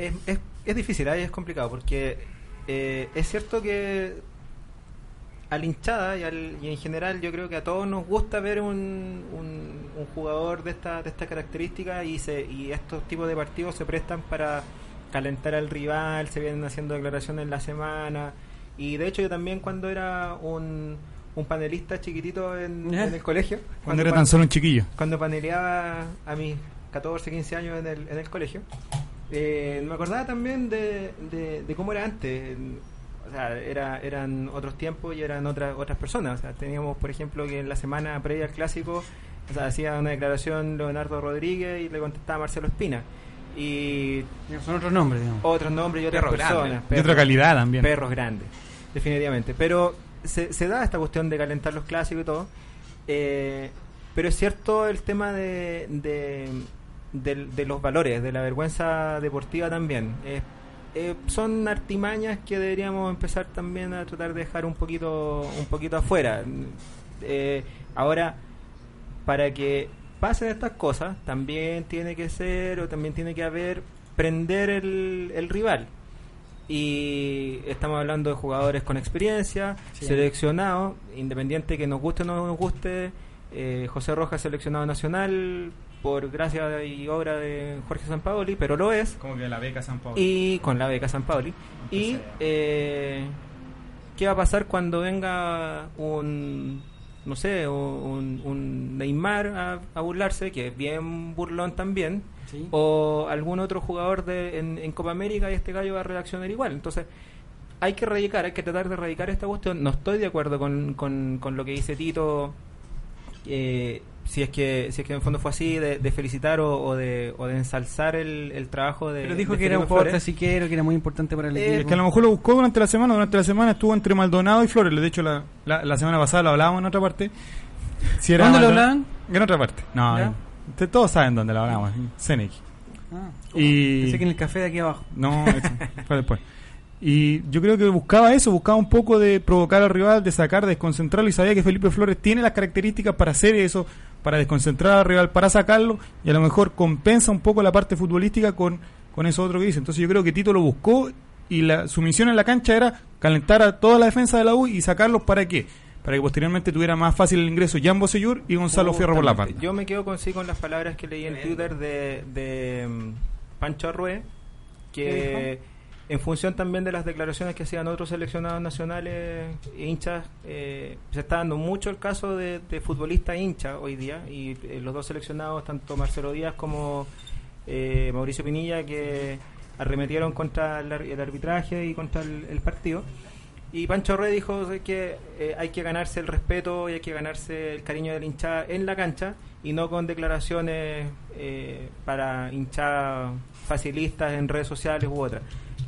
es, es, es difícil, ahí es complicado, porque eh, es cierto que a la hinchada y, al- y en general yo creo que a todos nos gusta ver un, un, un jugador de esta, de esta característica y, se, y estos tipos de partidos se prestan para calentar al rival, se vienen haciendo declaraciones en la semana y de hecho yo también cuando era un, un panelista chiquitito en, el colegio, Cuando era tan solo un chiquillo. cuando paneleaba a mis 14, 15 años en el, en el colegio, eh, me acordaba también de, de, de cómo era antes. O sea, era, eran otros tiempos y eran otras otras personas. O sea, teníamos, por ejemplo, que en la semana previa al clásico o sea, hacía una declaración Leonardo Rodríguez y le contestaba Marcelo Espina. Y son otros nombres, digamos. Otros nombres y otras personas. Y otra calidad también. Perros grandes, definitivamente. Pero se, se da esta cuestión de calentar los clásicos y todo. Eh, pero es cierto el tema de, de, de- de los valores, de la vergüenza deportiva también. Eh, eh, son artimañas que deberíamos empezar también a tratar de dejar un poquito, un poquito afuera. Eh, ahora, para que pasen estas cosas, también tiene que ser o también tiene que haber prender el, el rival. Y estamos hablando de jugadores con experiencia, Sí. seleccionados, independiente que nos guste o no nos guste. eh, José Rojas seleccionado nacional por gracia y obra de Jorge Sampaoli, pero lo es. Como que la beca San Pablo. Y con la beca San Pauli. Y eh, qué va a pasar cuando venga un no sé, un, un Neymar a, a burlarse, que es bien burlón también, Sí. o algún otro jugador de, en, en Copa América y este gallo va a reaccionar igual. Entonces, hay que erradicar, hay que tratar de erradicar esta cuestión. No estoy de acuerdo con, con, con lo que dice Tito, eh, si es que si es que en el fondo fue así, de, de felicitar o, o de, o de ensalzar el, el trabajo de Pero dijo de que era un clasiquero, que era muy importante para el Eh, equipo. Es que a lo mejor lo buscó durante la semana. Durante la semana estuvo entre Maldonado y Flores. De hecho, la, la, la semana pasada lo hablábamos en otra parte. Si era ¿Dónde lo hablaban? En otra parte. No, ¿Ya? ustedes todos saben dónde lo hablábamos. en Cenex. Ah, Y- Pensé que en el café de aquí abajo. No, eso fue después. [LAUGHS] Y yo creo que buscaba eso, buscaba un poco de provocar al rival, de sacar, de desconcentrarlo y sabía que Felipe Flores tiene las características para hacer eso, para desconcentrar al rival, para sacarlo y a lo mejor compensa un poco la parte futbolística con, con eso otro que dice. Entonces yo creo que Tito lo buscó y la, su misión en la cancha era calentar a toda la defensa de la U y sacarlos para qué? Para que posteriormente tuviera más fácil el ingreso Jan Bosellur y Gonzalo Fierro por la banda. Yo me quedo con sí con las palabras que leí en Twitter de, de mm, Pancho Arrué, ¿Qué que en función también de las declaraciones que hacían otros seleccionados nacionales, hinchas, eh, se está dando mucho el caso de, de futbolista hincha hoy día, y eh, los dos seleccionados, tanto Marcelo Díaz como eh, Mauricio Pinilla, que arremetieron contra el, ar- el arbitraje y contra el, partido. Y Pancho Rey dijo "Sabes que eh, hay que ganarse el respeto y hay que ganarse el cariño del hinchada en la cancha y no con declaraciones eh, para hinchadas facilistas en redes sociales u otras.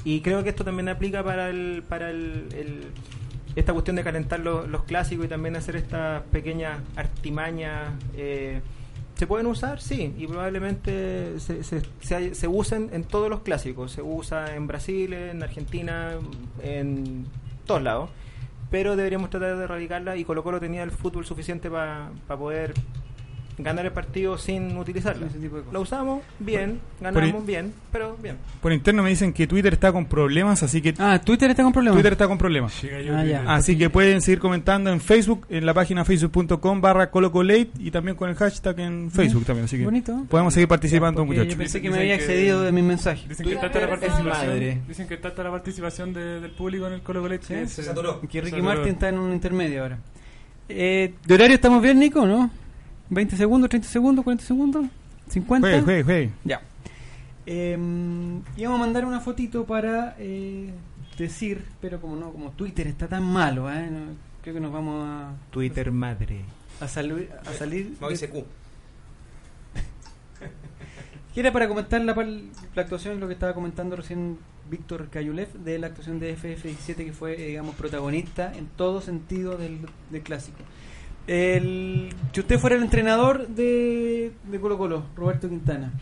Y creo que esto también aplica para el, para el, el- esta cuestión de calentar los, clásicos y también hacer estas pequeñas artimañas. eh, ¿Se pueden usar? Sí, y probablemente se, se, se, se usen en todos los clásicos. Se usa en Brasil, en Argentina, en todos lados. Pero deberíamos tratar de erradicarla y Colo Colo tenía el fútbol suficiente para poder ganar el partido sin utilizarla. Lo usamos bien, ganamos Por- bien, pero bien. Por interno me dicen que Twitter está con problemas, así que... Ah, Twitter está con problemas. Twitter está con problemas. Ah, ya. Así que pueden seguir comentando en Facebook, en la página facebook.com barra colocolate y también con el hashtag en Facebook también. Así que Bonito. podemos seguir participando, muchachos. Yo pensé que me había excedido de mi mensaje. Dicen que tanta la participación, madre. dicen que tanta la participación de- del público en el Colo Colo que Sí, se, Que Ricky saturó. Martin está en un intermedio ahora. Eh, ¿De horario estamos bien, Nico, no? ¿20 segundos, 30 segundos, 40 segundos? ¿50? Juegue, juegue, juegue. Ya. Eh, íbamos a mandar una fotito para eh, decir, pero como no, como Twitter está tan malo, ¿eh? No, creo que nos vamos a, Twitter madre. a, salir a salir. De- Q. [LAUGHS] que era para comentar la, pal- la actuación, lo que estaba comentando recién Víctor Cayulev, de la actuación de FF17 que fue, eh, digamos, protagonista en todo sentido del, del clásico. El, si usted fuera el entrenador de, de Colo Colo, Roberto Quintana,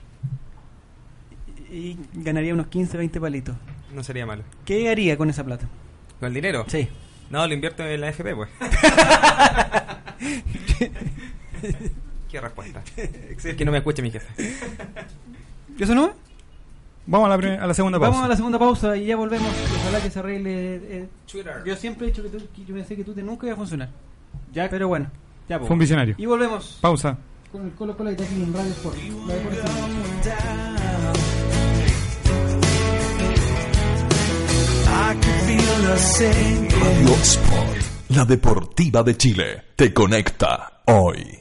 y, y ganaría unos 15, 20 palitos, No sería malo. ¿qué haría con esa plata? ¿Con el dinero? Sí. No, lo invierto en la FP, pues. [LAUGHS] Qué respuesta. que no me escuche mi jefe. ¿Y eso no? Vamos a la, prim- a la segunda pausa. Vamos a la segunda pausa y ya volvemos. Ojalá que se arregle. eh, yo siempre he dicho que, tú, que yo pensé que tú te nunca iba a funcionar. Ya, pero bueno. Ya, pues. Fue un visionario. Y volvemos. Pausa. Con el Colo Colo y aquí en Radio Sport. Radio Sport, la deportiva de Chile, te conecta hoy.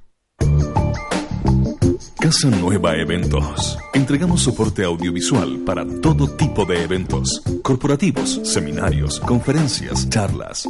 Casa Nueva Eventos. Entregamos soporte audiovisual para todo tipo de eventos. Corporativos, seminarios, conferencias, charlas,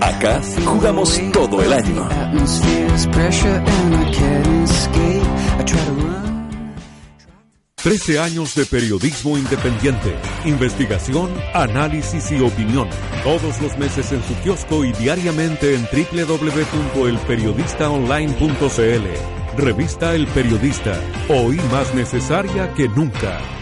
Acá jugamos todo el año. Trece años de periodismo independiente, investigación, análisis y opinión. Todos los meses en su kiosco y diariamente en www.elperiodistaonline.cl. Revista El Periodista, hoy más necesaria que nunca.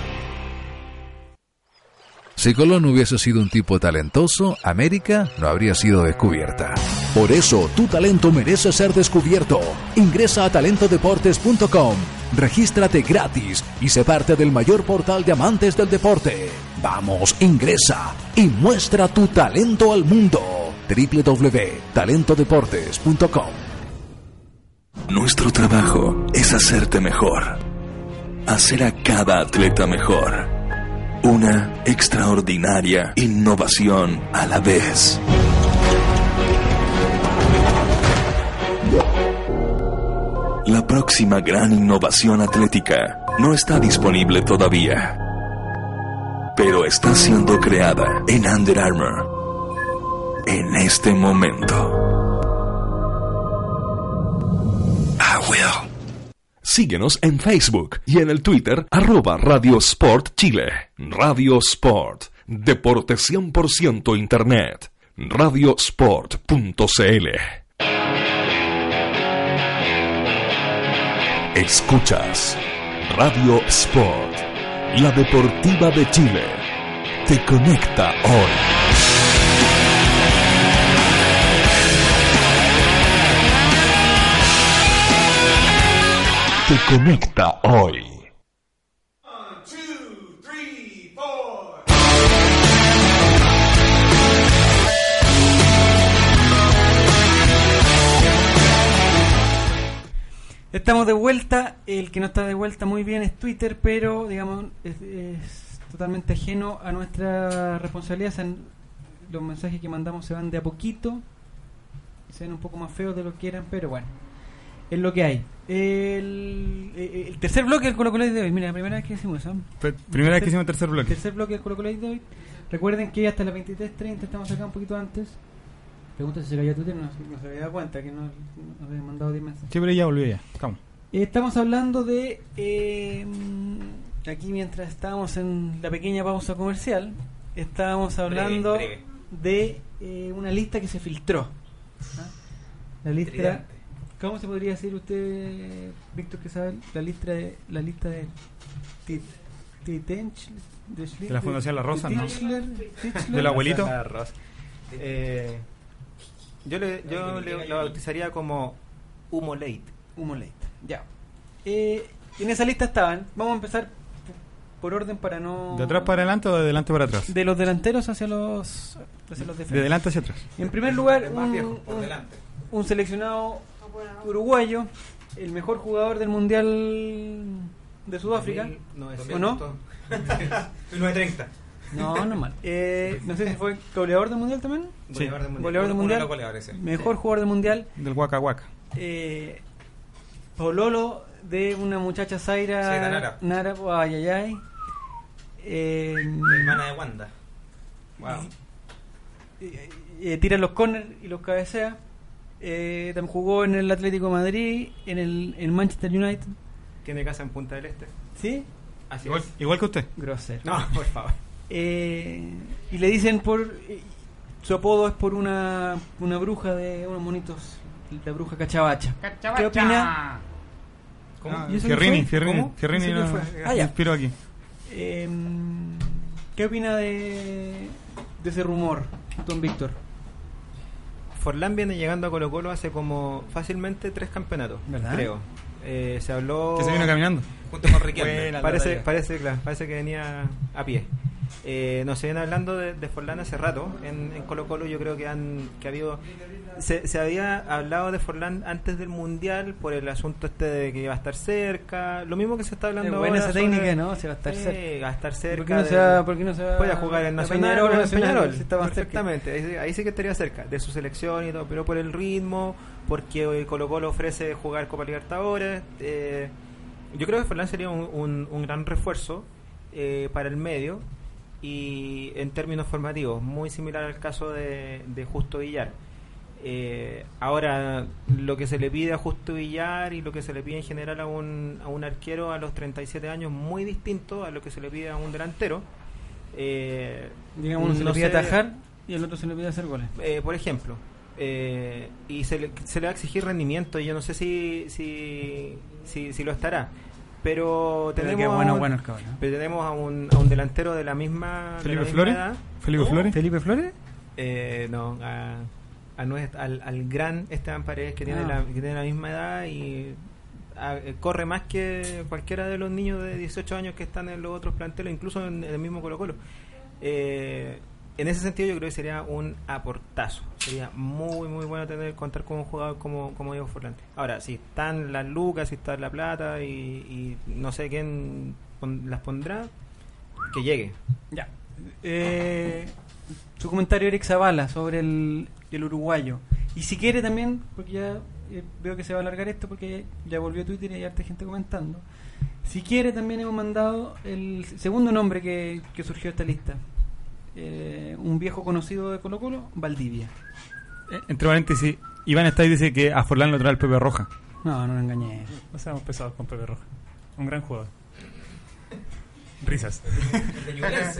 Si Colón hubiese sido un tipo talentoso, América no habría sido descubierta. Por eso, tu talento merece ser descubierto. Ingresa a talentodeportes.com, regístrate gratis y sé parte del mayor portal de amantes del deporte. Vamos, ingresa y muestra tu talento al mundo. www.talentodeportes.com Nuestro trabajo es hacerte mejor. Hacer a cada atleta mejor. Una extraordinaria innovación a la vez. La próxima gran innovación atlética no está disponible todavía, pero está siendo creada en Under Armour en este momento. I will. Síguenos en Facebook y en el Twitter arroba Radio Sport Chile. Radio Sport, deporte 100% Internet. Radiosport.cl Escuchas Radio Sport, la deportiva de Chile. Te conecta hoy. Te conecta hoy. Estamos de vuelta. El que no está de vuelta muy bien es Twitter, pero digamos es, totalmente ajeno a nuestra responsabilidad. Se los mensajes que mandamos se van de a poquito. Se ven un poco más feos de lo que eran, pero bueno, es lo que hay. El, eh, el tercer bloque del Colo Colo de hoy. Mira, la primera vez que hicimos eso. Primera vez que hicimos el tercer bloque. Tercer bloque del Colo Colo de hoy. Recuerden que hasta las 23.30 estamos acá un poquito antes. Pregunta si se cayó Twitter, no, no se había dado cuenta que no, no había mandado 10 mensajes. Sí, pero ya volvió ya. Vamos. Eh, Estamos hablando de. eh, aquí, mientras estábamos en la pequeña pausa comercial, estábamos hablando breve. de eh, una lista que se filtró. ¿ah? La lista. ¿Cómo se podría decir usted, Víctor, que sabe? La lista de. La lista de. Ti- Titench- de, De la Fundación La Rosa, de ¿no? Tichler- Tichler. Del abuelito. La Rosa. Eh, yo le, yo le, lo bautizaría como Humo Late. Humo Late. Ya. Eh, en esa lista estaban. Vamos a empezar por orden para no. ¿De atrás para adelante o de adelante para atrás? De los delanteros hacia los, hacia los De defensas. delante hacia atrás. En primer lugar, Más un, viejo, por un- un seleccionado uruguayo, el mejor jugador del mundial de Sudáfrica. ¿O no? [LAUGHS] 1930. No, no mal. [LAUGHS] Eh, no sé si fue goleador del mundial también. Sí. Goleador del mundial. Goleador del Uno- uno mundial. goleadores, sí. Mejor jugador del mundial. Del Waka Waka. Eh, Pololo de una muchacha Zaira Zaira Nara. Nara, ay, ay, ay. Eh, Hermana de Wanda. Wow. eh, eh, tira los corners y los cabecea. Eh, también jugó en el Atlético de Madrid, en el en Manchester United. Tiene casa en Punta del Este. ¿Sí? Así Igual, es. igual que usted. Grosero. No, por favor. Eh, y le dicen por. eh, su apodo es por una, una bruja de unos monitos. La bruja Cachabacha. ¿Qué opina? ¿Cómo? Ah, ¿Y eso qué Fierrini, fue? Fierrini, ¿Cómo? Fierrini ¿Eso qué no- Ah, inspiró aquí. Eh, ¿Qué opina de, de ese rumor, don Víctor? Forlán viene llegando a Colo Colo hace como fácilmente tres campeonatos, ¿Verdad? creo. Eh, se habló... Que se vino caminando. Junto con [LAUGHS] Riquelme. Buena. Parece, parece, claro, parece que venía a pie. Eh, nos vienen hablando de, de Forlán hace rato en, en Colo Colo. Yo creo que han que ha habido. Se, se había hablado de Forlán antes del mundial por el asunto este de que iba a estar cerca. Lo mismo que se está hablando Es buena ahora esa sobre- técnica, ¿no? Se va a estar Eh, cerca. va a estar cerca. ¿Por qué no de- se va, por qué no se va Puede jugar en Nacional Peñarol en Nacional, Peñarol. si? Perfectamente, ahí, sí- ahí sí que estaría cerca de su selección y todo, pero por el ritmo, porque hoy Colo Colo ofrece jugar Copa Libertadores. eh, yo creo que Forlán sería un, un- un gran refuerzo eh, para el medio y en términos formativos, muy similar al caso de, de Justo Villar. Eh, ahora, lo que se le pide a Justo Villar y lo que se le pide en general a un, a un arquero a los 37 años, muy distinto a lo que se le pide a un delantero. Eh, Digamos, uno se no le pide atajar y el otro se le pide hacer goles. eh, por ejemplo, eh, y se le, se le va a exigir rendimiento, y yo no sé si, si, si, si lo estará. Pero tenemos, bueno, a un, bueno el cabrón. pero tenemos a un, a un delantero de la misma, ¿Felipe Flores? edad. ¿Felipe. Flores? ¿Felipe Flores? Eh, no, a, a nues- al, al gran Esteban Paredes que tiene, Ah. la, que tiene la misma edad y a- eh, corre más que cualquiera de los niños de 18 años que están en los otros planteles, incluso en, en el mismo Colo Colo. Eh, en ese sentido yo creo que sería un aportazo. Sería muy muy bueno tener contar con un jugador como, como Diego Forlán. Ahora, si están las lucas, si está la plata y, no sé quién las pondrá, que llegue. Ya. Eh, su comentario Eric Zavala sobre el, el uruguayo. Y si quiere también, porque ya eh, veo que se va a alargar esto porque ya volvió Twitter y hay harta gente comentando. Si quiere también hemos mandado el segundo nombre que, que surgió de esta lista. Eh, un viejo conocido de Colo Colo, Valdivia. Eh, Entre paréntesis, Iván está y dice que a Forlán lo trae el Pepe Roja. No, no me engañé. No seamos pesados con Pepe Roja. Un gran jugador. Risas.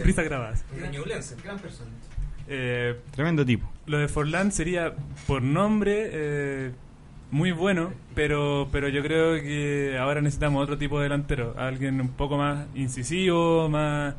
Risas grabadas. Gran persona. Eh, Tremendo tipo. Lo de Forlán sería, por nombre, eh, muy bueno, pero, pero yo creo que ahora necesitamos otro tipo de delantero. Alguien un poco más incisivo, más.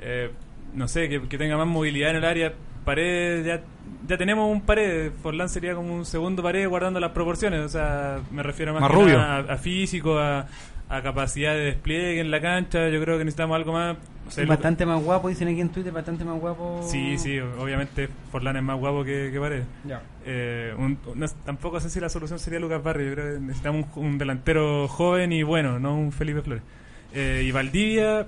eh, no sé, que, que tenga más movilidad en el área. Paredes, ya, ya tenemos un pared. Forlán sería como un segundo pared guardando las proporciones. O sea, me refiero más, Más que rubio. nada a, a físico, a, a capacidad de despliegue en la cancha. Yo creo que necesitamos algo más. o sea, Y lo- bastante más guapo, dicen aquí en Twitter, bastante más guapo. Sí, sí, obviamente Forlán es más guapo que, que Paredes. Ya. Eh, un- no- tampoco sé si la solución sería Lucas Barrio. Yo creo que necesitamos un, un delantero joven y bueno, no un Felipe Flores. Eh, y Valdivia,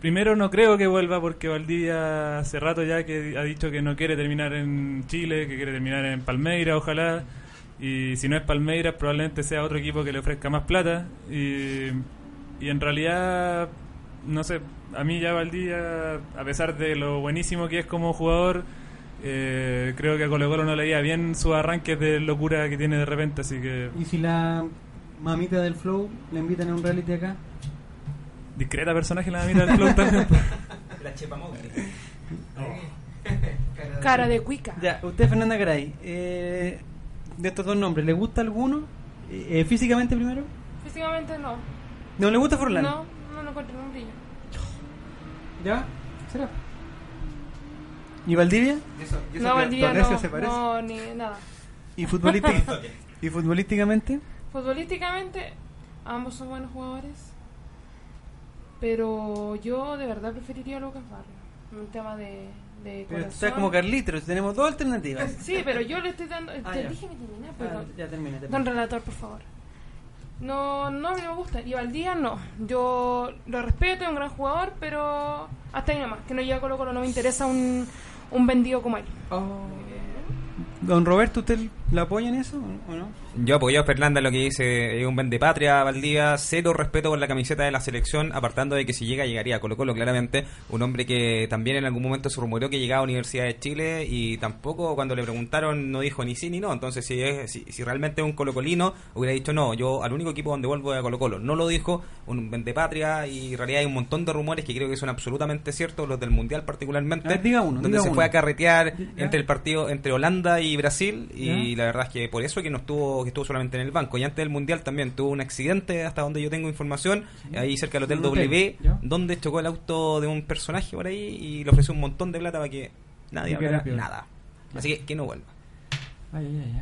primero no creo que vuelva porque Valdivia hace rato ya que ha dicho que no quiere terminar en Chile, que quiere terminar en Palmeira, ojalá. Y si no es Palmeiras, probablemente sea otro equipo que le ofrezca más plata. Y, y en realidad, no sé, a mí ya Valdivia, a pesar de lo buenísimo que es como jugador, eh, creo que a Colo Colo no le iba bien sus arranques de locura que tiene de repente, así que Y si la mamita del Flow la invitan a un reality acá. Discreta personaje la mitad del club también. La Chepa Mowgli. Cara de cuica. Ya, usted, Fernanda Garay, eh, de estos dos nombres, ¿le gusta alguno? Eh, eh, ¿Físicamente primero? Físicamente no. ¿No le gusta Forlán? No, no lo encuentro en un brillo. ¿Ya? ¿Será? ¿Y Valdivia? No, Valdivia no, se parece. no, ni nada. ¿Y, futbolística- [LAUGHS] ¿Y futbolísticamente? Futbolísticamente, ambos son buenos jugadores. Pero yo de verdad preferiría a Lucas Barrio. Un tema de, de Pero corazón. como Carlitos, tenemos dos alternativas. Sí, pero yo le estoy dando. Ah, te ya. dije que Ah, pero. ya termina, termina. Don relator, por favor. No, no, me gusta. Y Valdía no. Yo lo respeto, es un gran jugador, pero hasta ahí nomás. Que no llega a Colo Colo, no me interesa un, un vendido como él. Don Roberto, ¿usted la apoya en eso o no? Yo apoyo a Fernanda en lo que dice, es un vende patria, Valdivia, cero respeto por la camiseta de la selección, apartando de que si llega, llegaría a Colo Colo, claramente, un hombre que también en algún momento se rumoreó que llegaba a Universidad de Chile y tampoco cuando le preguntaron no dijo ni sí ni no, entonces si, es, si, si realmente es un colocolino, hubiera dicho no, yo al único equipo donde vuelvo es a Colo Colo, no lo dijo, un vende patria y en realidad hay un montón de rumores que creo que son absolutamente ciertos, los del Mundial particularmente, ver, diga uno, donde diga se uno. fue a carretear Ya. entre el partido entre Holanda y Brasil y Ya. la verdad es que por eso que no estuvo que estuvo solamente en el banco y antes del mundial también tuvo un accidente hasta donde yo tengo información ahí cerca del hotel W donde chocó el auto de un personaje por ahí y le ofreció un montón de plata para que nadie hablara peor. nada así que que no vuelva Ay, ay, ay.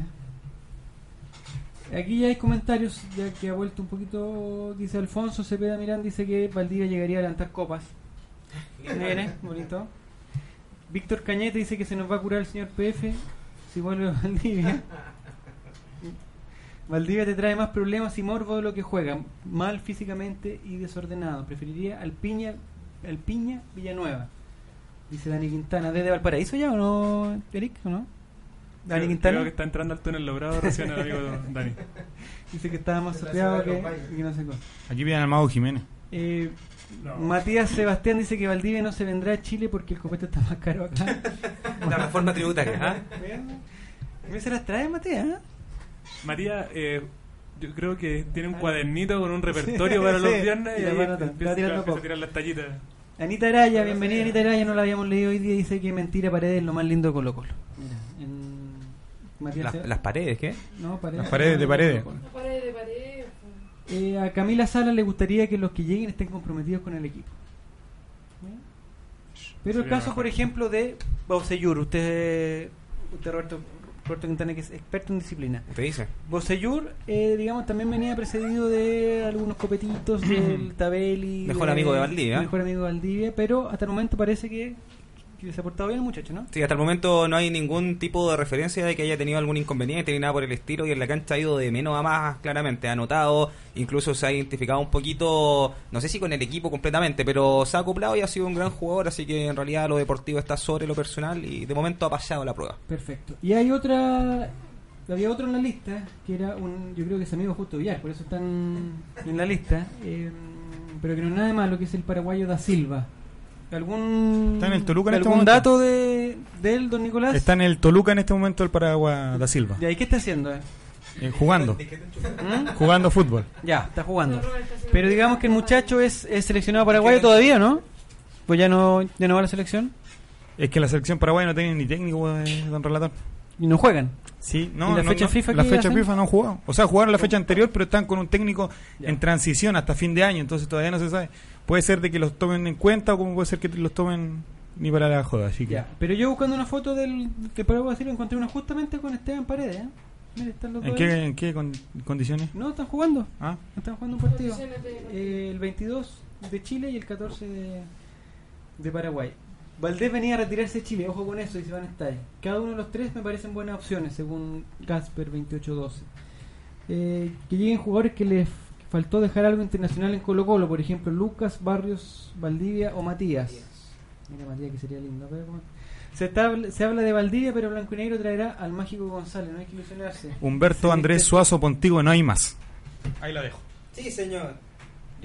ay. Aquí ya hay comentarios, ya que ha vuelto un poquito, dice Alfonso Cepeda Mirán, dice que Valdivia llegaría a levantar copas. Mire, bonito. Víctor Cañete dice que se nos va a curar el señor PF si vuelve a Valdivia. [LAUGHS] Valdivia te trae más problemas y morbo de lo que juega, mal físicamente y desordenado. Preferiría al Piña, al Piña Villanueva. Dice Dani Quintana, ¿desde Valparaíso ya o no, Eric? ¿O no? Dani Creo, Quintana. creo que está entrando al túnel logrado recién el amigo Dani. [LAUGHS] Dice que estaba más de que, no sé cuál. Aquí piden al Mago Jiménez. Eh, Matías Sebastián dice que Valdivia no se vendrá a Chile porque el copete está más caro acá. [LAUGHS] la reforma tributaria ¿ah? ¿Me se las trae Matías? María, eh, yo creo que tiene un cuadernito con un repertorio para [LAUGHS] los Sí, viernes y ahí empieza, va tirando empieza a tirar las tallitas. Anita Araya, bienvenida Anita Araya, no la habíamos leído hoy día, dice que mentira Paredes es lo más lindo de Colo Colo. Mira, en Matías las, paredes ¿qué? No, Paredes. Las paredes de Paredes. Pared de pared. Eh, a Camila Sala le gustaría que los que lleguen estén comprometidos con el equipo. Pero el caso, mejor. por ejemplo, de Bocellur, usted, usted Roberto, Roberto Quintana, que es experto en disciplina. ¿te dice? Bocellur, eh, digamos, también venía precedido de algunos copetitos del [CLEARS THROAT] Tabeli. Mejor amigo de Valdivia. Mejor amigo de Valdivia, pero hasta el momento parece que, que se ha portado bien el muchacho, ¿no? Sí, hasta el momento no hay ningún tipo de referencia de que haya tenido algún inconveniente ni nada por el estilo y en la cancha ha ido de menos a más claramente, ha notado, incluso se ha identificado un poquito, no sé si con el equipo completamente, pero se ha acoplado y ha sido un gran jugador, así que en realidad lo deportivo está sobre lo personal y de momento ha pasado la prueba. Perfecto. Y hay otra. Había otro en la lista, que era un. Yo creo que es amigo Justo Villar, por eso están en la lista. eh, pero que no es nada malo, que es el paraguayo da Silva. ¿Algún, Está en el Toluca en este ¿algún momento. dato de, de él, don Nicolás? Está en el Toluca en este momento el Paraguay da Silva. ¿Y ahí qué está haciendo? eh? Eh, jugando. ¿Mm? Jugando fútbol. Ya, está jugando. Pero digamos que el muchacho es, es seleccionado paraguayo todavía, ¿no? Pues ya no, ya no va a la selección. Es que la selección paraguaya no tiene ni técnico, eh, don Relator. ¿Y no juegan? Sí, no, ¿Y la no, fecha no, FIFA la fecha hacen? FIFA no han jugado. O sea, jugaron la fecha anterior, pero están con un técnico en transición hasta fin de año, entonces todavía no se sabe. Puede ser de que los tomen en cuenta o como puede ser que los tomen ni para la joda, así que. Ya. Pero yo buscando una foto del de Paraguay da Silva encontré una justamente con Esteban Paredes, ¿eh? Mira, están los ¿En dos qué, en qué con- condiciones? No, están jugando. Ah. Están jugando un partido. Eh, el 22 de Chile y el 14 de, de Paraguay. Valdés venía a retirarse de Chile, ojo con eso, dice Van Stay. Cada uno de los tres me parecen buenas opciones, según Gasper 2812. Eh, que lleguen jugadores que les faltó dejar algo internacional en Colo Colo, por ejemplo Lucas, Barrios, Valdivia o Matías. Mira Matías que sería lindo. Se, tabla- se habla de Valdivia, pero Blanco y Negro traerá al mágico González, no hay que ilusionarse. Humberto Andrés Suazo Pontigo, no hay más. Ahí la dejo. Sí, señor.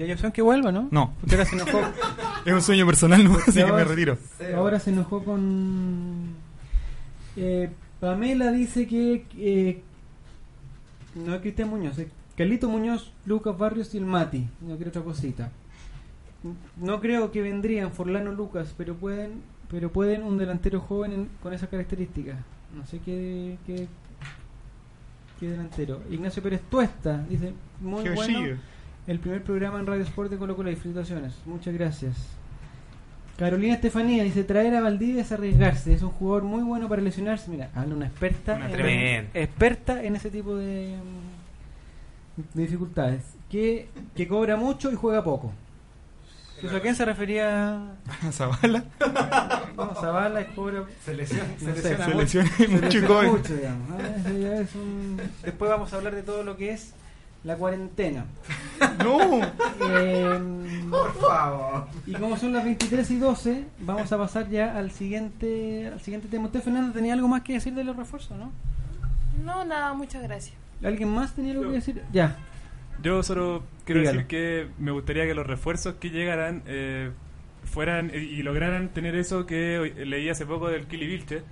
¿Y hay opción que vuelva, no? No. Usted ahora se enojó. [LAUGHS] Es un sueño personal, ¿no? así que me retiro. Ahora se enojó con. Eh, Pamela dice que. eh, no es Cristian Muñoz, es Carlito Muñoz, Lucas Barrios y el Mati. No quiero otra cosita. No creo que vendrían Forlano Lucas, pero pueden pero pueden un delantero joven en- con esas características. No sé qué, qué, qué delantero. Ignacio Pérez Tuesta dice: Muy bueno. El primer programa en Radio Sport de Colo Colo. Felicitaciones. Muchas gracias. Carolina Estefanía dice, traer a Valdivia es arriesgarse, es un jugador muy bueno para lesionarse. Mira, habla una experta, Una en, experta en ese tipo de, mm, de dificultades, que, que cobra mucho y juega poco. Entonces, ¿A quién se refería? [LAUGHS] Zavala. No, Zavala cobra... Se lesiona- no se sé, lesiona Se mucho. lesiona se mucho y lesiona mucho, digamos, ¿ah? Es un- Después vamos a hablar de todo lo que es la cuarentena. [LAUGHS] No. Eh, Por favor. Y como son las 23 y 12, vamos a pasar ya al siguiente al siguiente tema. Usted, Fernando, tenía algo más que decir de los refuerzos, ¿no? No, nada, muchas gracias. ¿Alguien más tenía algo que decir? Ya. Yo solo quiero Dígalo. decir que me gustaría que los refuerzos que llegaran eh, fueran y, y lograran tener eso que hoy- leí hace poco del Kili Vilche,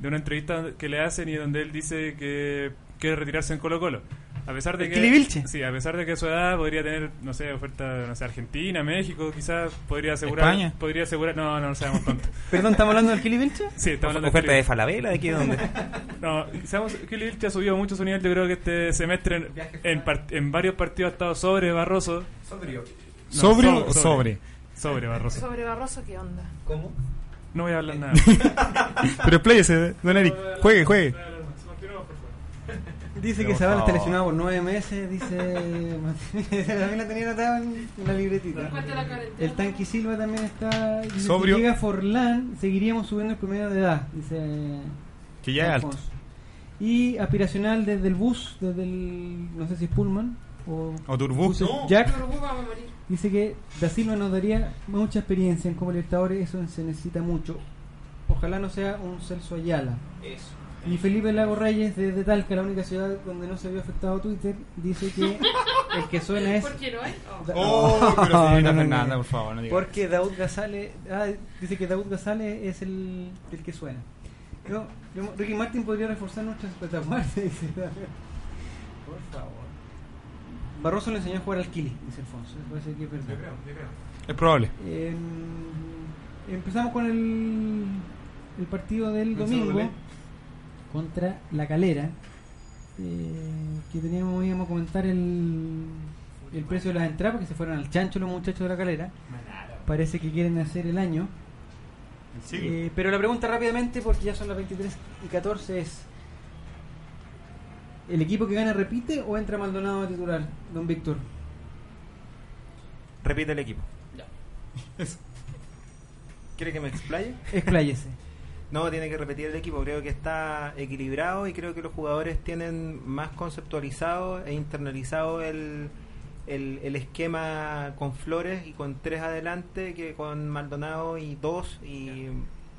de una entrevista que le hacen y donde él dice que quiere retirarse en Colo Colo. A pesar de ¿El que sí, a pesar de que a su edad podría tener, no sé, oferta, no sé, Argentina, México, quizás podría asegurar, España. podría asegurar, no, no, no seamos tontos. [LAUGHS] Perdón, ¿estamos hablando del Kili Vilche? Sí, estamos hablando ¿Oferta Kili de Falabella? ¿De qué? ¿Dónde? [LAUGHS] no, sabemos que Vilche ha subido mucho su nivel. Yo creo que este semestre en, en, part- en varios partidos ha estado sobre Barroso. Sobrio. No, ¿Sobrio so- o sobre? Sobre Barroso. Sobre Barroso, ¿qué onda? ¿Cómo? No voy a hablar [LAUGHS] nada. Pero expláyese, don Eric. Juegue, juegue. Dice que Zavala está lesionado por nueve meses, dice... [LAUGHS] también la tenía anotada en la libretita. El Tanqui Silva también está... Dice, Sobrio. Si llega Forlán, seguiríamos subiendo el promedio de edad, dice... Que ya es alto. Y aspiracional desde el bus, desde el... no sé si es Pullman o... O Turbus. buses Jack. Dice que Da Silva nos daría mucha experiencia en como Libertadores, eso se necesita mucho. Ojalá no sea un Celso Ayala. Eso. Y Felipe Lago Reyes, desde Talca, la única ciudad donde no se vio afectado Twitter, dice que [LAUGHS] el que suena es. ¿Por qué no hay? Oh. Oh, pero [LAUGHS] No, no, no, Fernanda, no. por favor, no diga Porque Daud Gazale, ah, dice que Daud Gazale es el, el que suena. Yo, yo- Ricky Martin podría reforzar nuestras espectaculares, [LAUGHS] dice. Por favor. Barroso le enseñó a jugar al Kili, dice Alfonso. Parece que es verdad. Yo creo, yo creo. Es probable. Eh, empezamos con el, el partido del El domingo contra La Calera. eh, que teníamos, íbamos a comentar el, el precio de las entradas porque se fueron al chancho los muchachos de La Calera. Parece que quieren hacer el año. Eh, pero la pregunta rápidamente, porque ya son las 23 y 14, es: ¿el equipo que gana repite o entra Maldonado a titular, don Víctor? Repite el equipo. [LAUGHS] ¿Quiere que me explaye? Expláyese. No, tiene que repetir el equipo. Creo que está equilibrado y creo que los jugadores tienen más conceptualizado e internalizado el, el, el esquema con Flores y con tres adelante que con Maldonado y dos. Y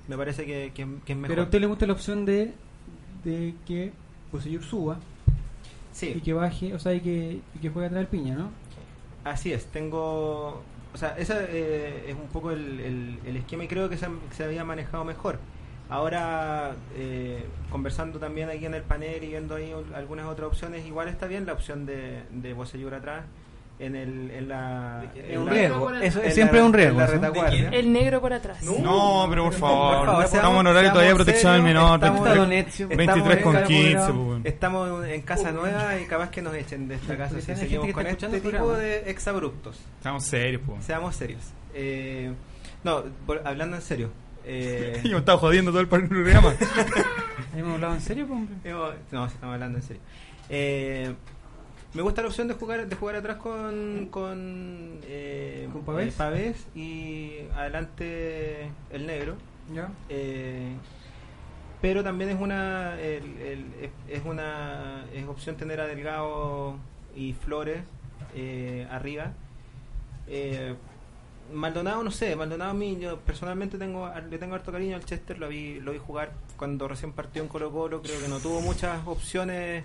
me parece que, que- que es mejor. Pero a usted le gusta la opción de, de que Poseyur suba Sí. y que baje, o sea, y que, y que juegue atrás del piña, ¿no? Así es, tengo. O sea, ese eh, es un poco el, el- el esquema y creo que se, que se había manejado mejor. Ahora, eh, conversando también aquí en el panel y viendo ahí algunas otras opciones, igual está bien la opción de, de Bocellur atrás en, el, en la. Es en un riesgo, eso es siempre un riesgo, la eso. retaguardia. El negro por atrás. No, pero por favor, Por favor, estamos en horario seamos todavía de protección del menor. estamos- 23, 23 con 15. pues, bueno. Estamos en casa nueva y capaz que nos echen de esta casa si seguimos con este tipo de exabruptos. Estamos serios, pues. Seamos serios. Eh, no, por- hablando en serio. Eh, [LAUGHS] Yo me estaba jodiendo todo el programa. [LAUGHS] ¿Hemos hablado en serio, hombre? No, estamos hablando en serio. Eh, me gusta la opción de jugar de jugar atrás con con, eh, ¿Con Pavés? eh, Pavés y adelante el negro. Ya. Eh, pero también es una el- el- es, una es opción tener a Delgado y Flores arriba. Maldonado no sé, Maldonado a mí yo personalmente tengo le tengo harto cariño al Chester, lo vi lo vi jugar cuando recién partió en Colo Colo, creo que no tuvo muchas opciones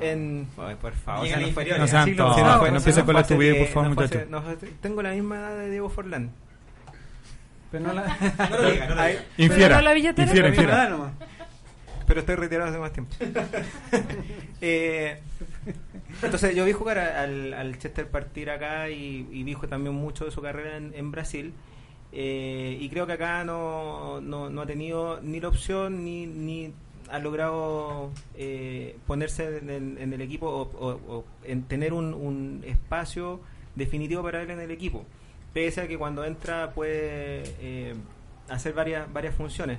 en Ay, por favor, sean la inferiores. No sean Sí, no fue- con la estupidez, por favor, no muchachos. no tengo la misma edad de Diego Forlán. Pero no la... [LAUGHS] No lo diga, no lo diga. Infiera. no. Infiera, infiera. Pero estoy retirado hace más tiempo. [LAUGHS] Eh, entonces yo vi jugar al, al Chester partir acá y, y vi también mucho de su carrera en, en Brasil. Eh, y creo que acá no, no, no ha tenido ni la opción ni, ni ha logrado eh, ponerse en, el- en el equipo o, o- o en tener un, un espacio definitivo para él en el equipo. Pese a que cuando entra puede eh, hacer varias, varias funciones.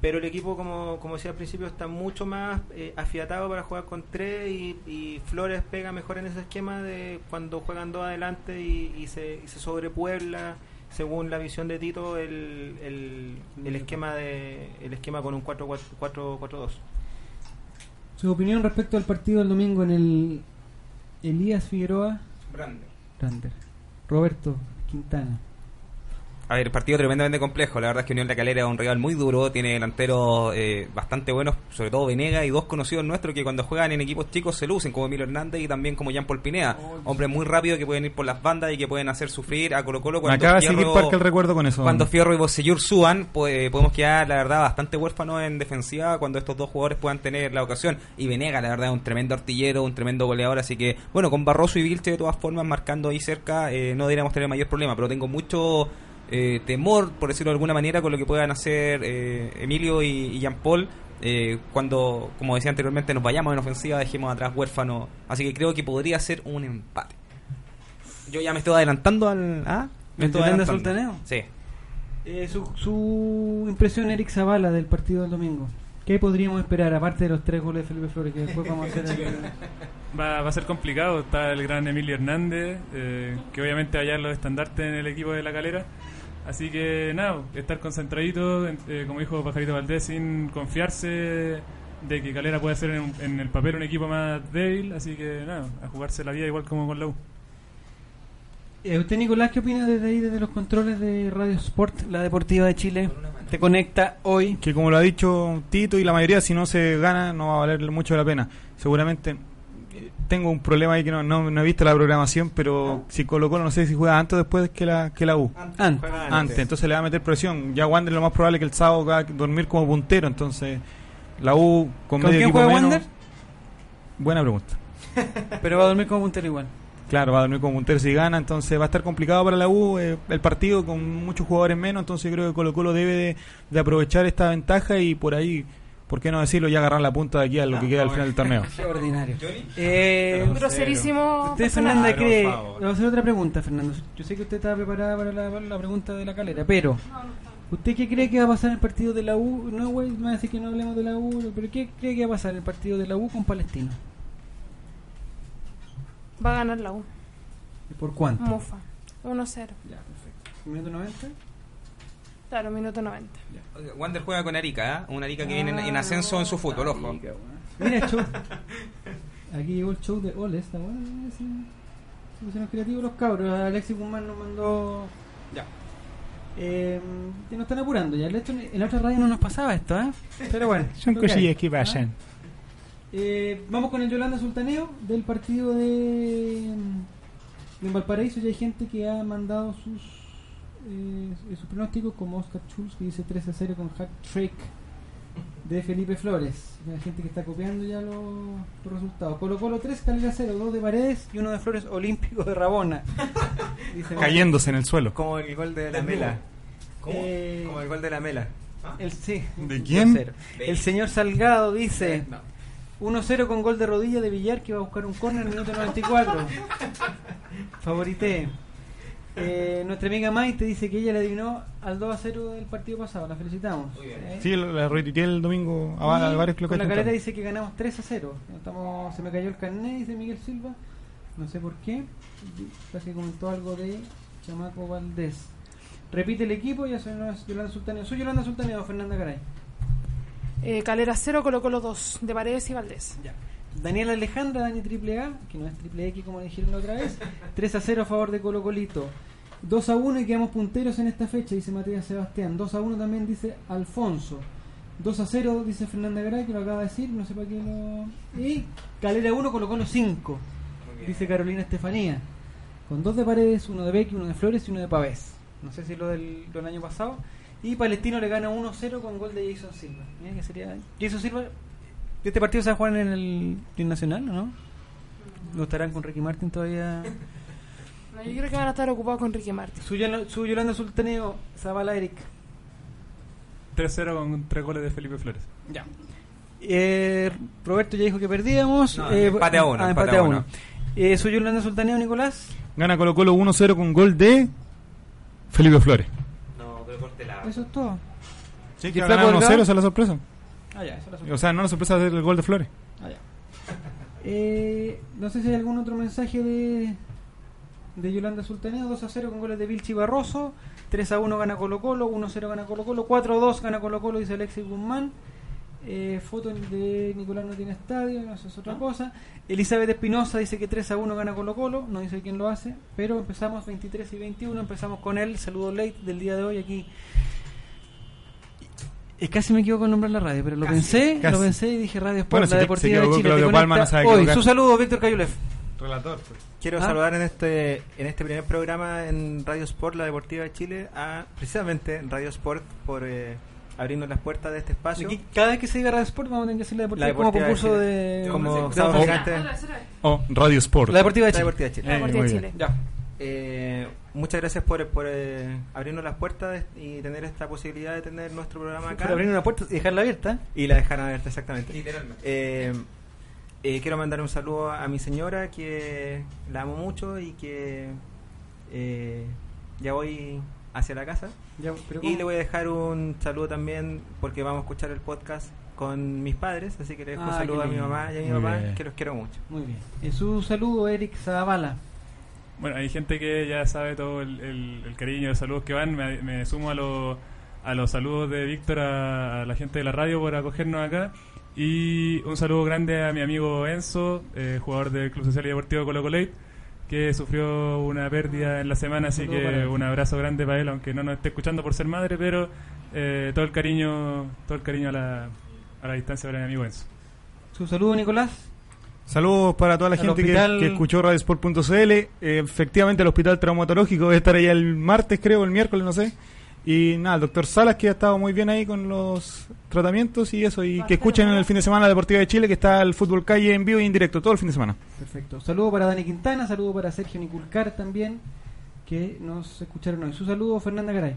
Pero el equipo, como, como decía al principio, está mucho más eh, afiatado para jugar con tres y, y Flores pega mejor en ese esquema de cuando juegan dos adelante y, y se, y se sobrepuebla según la visión de Tito el, el, el esquema de el esquema con un 4-4-2. Su opinión respecto al partido del domingo en el Elías Figueroa Brander. Brander. Roberto Quintana. A ver, partido tremendamente complejo. La verdad es que Unión La Calera es un rival muy duro. Tiene delanteros eh, bastante buenos, sobre todo Venega y dos conocidos nuestros que cuando juegan en equipos chicos se lucen, como Emilio Hernández y también como Jean Paul Pineda. Hombres muy rápidos que pueden ir por las bandas y que pueden hacer sufrir a Colo Colo Me cuando acaba de seguir Fierro- Parque el recuerdo con eso. Cuando Fierro y Bocellur suban, pues, podemos quedar, la verdad, bastante huérfanos en defensiva cuando estos dos jugadores puedan tener la ocasión. Y Venega, la verdad, es un tremendo artillero, un tremendo goleador. Así que, bueno, con Barroso y Vilche, de todas formas, marcando ahí cerca, eh, no deberíamos tener mayor problema. Pero tengo mucho eh, temor, por decirlo de alguna manera, con lo que puedan hacer eh, Emilio y, y Jean Paul. eh, cuando, como decía anteriormente, nos vayamos en ofensiva, dejemos atrás huérfano. Así que creo que podría ser un empate. Yo ya me estoy adelantando al. ¿Ah? Me estoy ¿Entiende adelantando. Sultaneo? Sí. Eh, su, su impresión, Eric Zavala, del partido del domingo. ¿Qué podríamos esperar, aparte de los tres goles de Felipe Flores, que después vamos a hacer el- [LAUGHS] Va, va a ser complicado. Está el gran Emilio Hernández, eh, que obviamente allá los estandartes en el equipo de la calera. Así que nada, estar concentradito, en- eh, como dijo Pajarito Valdés, sin confiarse de que Calera puede ser en, un- en el papel un equipo más débil. Así que nada, a jugarse la vida igual como con la U. Eh, ¿Usted, Nicolás, qué opina desde ahí, desde los controles de Radio Sport, la deportiva de Chile? Te conecta hoy. Que como lo ha dicho Tito y la mayoría, si no se gana, no va a valer mucho la pena. Seguramente tengo un problema ahí que no, no, no he visto la programación, pero si Colo Colo no sé si juega antes o después que la, que la U. Antes. Entonces le va a meter presión. Ya Wander lo más probable es que el sábado va a dormir como puntero, entonces la U con, ¿Con medio quién equipo juega menos- Wander? Buena pregunta. [LAUGHS] Pero va a dormir como puntero igual. Claro, va a dormir como puntero si gana, entonces va a estar complicado para la U eh, el partido con muchos jugadores menos, entonces yo creo que Colo Colo debe de, de aprovechar esta ventaja y por ahí, ¿por qué no decirlo? Ya agarrar la punta de aquí a lo que queda al final del torneo. [LAUGHS] Qué ordinario. Eh, Groserísimo. Usted. Fernanda, cree. voy a hacer otra pregunta, Fernando. Yo sé que usted está preparada para la, la pregunta de la calera, pero. ¿Usted qué cree que va a pasar en el partido de la U? No, güey, me va a decir que no hablemos de la U, pero ¿qué cree que va a pasar en el partido de la U con Palestino? Va a ganar la U. ¿Y por cuánto? Mofa. 1-0. Ya, perfecto. ¿Minuto 90? Claro, minuto 90. Wander juega con Arica, ¿eh? un Arica que viene en, en ascenso en su fútbol, ojo. Mira el show. [LAUGHS] Aquí llegó el show de Ole, está bueno. pusieron creativos los cabros. Alexis Guzmán nos mandó. Ya. Eh, que nos están apurando ya. En la otra radio no nos pasaba esto, ¿eh? Pero bueno. [LAUGHS] Son cosillas que pasan. Eh, vamos con el Yolanda Sultaneo del partido de, de Valparaíso. Ya hay gente que ha mandado sus eh, sus pronósticos, como Oscar Schulz, que dice 3 a 0 con hat trick de Felipe Flores. Hay gente que está copiando ya los, los resultados. Colo Colo 3, Calera 0, 2 de Paredes y uno de Flores Olímpico de Rabona. [LAUGHS] Dice Cayéndose en el suelo. Como el gol de la Mela. ¿Cómo? Eh, Como el gol de la Mela. El, sí, ¿De quién? 2-0. El señor Salgado dice 1-0 con gol de rodilla de Villar que va a buscar un córner en el minuto 94. [LAUGHS] Favorité. Eh, nuestra amiga Maite dice que ella le adivinó al 2 a 0 del partido pasado. La felicitamos. Eh, Sí, la retuiteé el domingo a, y a varios clubes. con la están. dice que ganamos 3 a 0. Estamos, se me cayó el carnet, dice Miguel Silva. No sé por qué. Parece que comentó algo de Chamaco Valdés. Repite el equipo, ya soy Yolanda Sultaneo. Soy Yolanda Sultaneo, Fernanda Garay. Eh, Calera 0, Colo Colo 2, de Paredes y Valdés. Daniela Alejandra, Dani Triple A, que no es Triple X como dijeron la otra vez. [LAUGHS] 3 a 0 a favor de Colo Colito. 2 a 1 y quedamos punteros en esta fecha, dice Matías Sebastián. 2 a 1 también dice Alfonso. 2 a 0 dice Fernanda Garay, que lo acaba de decir, no sé para qué lo. Y Calera 1, Colo Colo 5, dice Carolina Estefanía. Con dos de Paredes, uno de Becky, uno de Flores y uno de Pavés. No sé si lo del, lo del año pasado. Y Palestino le gana 1-0 con gol de Jason Silva. Mira que sería. Jason Silva, este partido se va a jugar en el Team Nacional, ¿o no? ¿No estarán con Ricky Martin todavía? No, yo creo que van a estar ocupados con Ricky Martin. Su, su Yolanda Sultaneo, Zabala Eric. 3-0 con tres goles de Felipe Flores. Ya. Eh, Roberto ya dijo que perdíamos. No, Eh, empate a uno, ah, empate empate a uno. uno. Eh, su Yolanda Sultaneo, Nicolás. Gana Colo Colo 1-0 con gol de Felipe Flores. No, pero corte la. Eso es todo. Sí, ¿Y que va a Flaco ganar 1-0, Delgado? esa es la sorpresa. Ah, ya, esa es la sorpresa. O sea, no la sorpresa es el gol de Flores. Ah, ya. Eh, no sé si hay algún otro mensaje de, de Yolanda Sultaneo. 2 a 0 con goles de Vilchi Barroso. 3 a 1 gana Colo Colo. 1 a 0 gana Colo Colo. 4 a 2 gana Colo Colo, dice Alexis Guzmán. Eh, foto de Nicolás no tiene estadio, no, eso es otra cosa. Elizabeth Espinosa dice que 3 a 1 gana Colo Colo, no dice quién lo hace, pero empezamos 23 y 21, empezamos con el saludo late del día de hoy aquí. Eh, casi me equivoco en nombrar la radio, pero lo Casi, pensé, casi. lo pensé y dije Radio Sport, Bueno, la si Deportiva se de Chile. Claudio te Palma, no hoy. Su saludo, Víctor Cayulef. Relator. Quiero ¿Ah? saludar en este en este primer programa en Radio Sport, la Deportiva de Chile, a precisamente Radio Sport por eh, abrirnos las puertas de este espacio. Aquí, cada vez que se diga Radio Sport vamos a tener que hacer la Deportiva, La como Deportiva de concurso Chile. de... Como de- sábado de- gigante. O Radio Sport. La Deportiva de La Chile. Deportiva de Chile. La Deportiva de. Chile. Ya. Eh, muchas gracias por, por eh, abrirnos las puertas y tener esta posibilidad de tener nuestro programa acá. Para abrir una puerta y dejarla abierta. Y la dejaron abierta, exactamente. Literalmente. Eh, eh, quiero mandar un saludo a mi señora, que la amo mucho y que eh, ya voy hacia la casa. Ya, pero Y le voy a dejar un saludo también porque vamos a escuchar el podcast con mis padres, así que le dejo un Ah, saludo a mi mamá y a mi Muy papá, bien. que los quiero mucho. Muy bien. Y su saludo, Eric Zavala. Bueno, hay gente que ya sabe todo el, el- el cariño, los saludos que van. Me, me sumo a, los a los saludos de Víctor, a, a la gente de la radio por acogernos acá. Y un saludo grande a mi amigo Enzo, eh, jugador del Club Social y Deportivo Colo Colate, que sufrió una pérdida en la semana. Así que un abrazo grande para él, aunque no nos esté escuchando por ser madre, pero eh, todo el cariño todo el cariño a la, a la distancia para mi amigo Enzo. Su saludo, Nicolás. Saludos para toda la gente que, hospital- que escuchó Radiosport.cl. Eh, efectivamente, el hospital traumatológico debe estar allá el martes, creo, el miércoles, no sé. Y nada, el doctor Salas, que ha estado muy bien ahí con los tratamientos y eso. Y que escuchen en el fin de semana la Deportiva de Chile, que está el fútbol calle en vivo y en directo todo el fin de semana. Perfecto. Saludo para Dani Quintana, saludo para Sergio Niculcar también, que nos escucharon hoy. Su saludo, Fernanda Garay.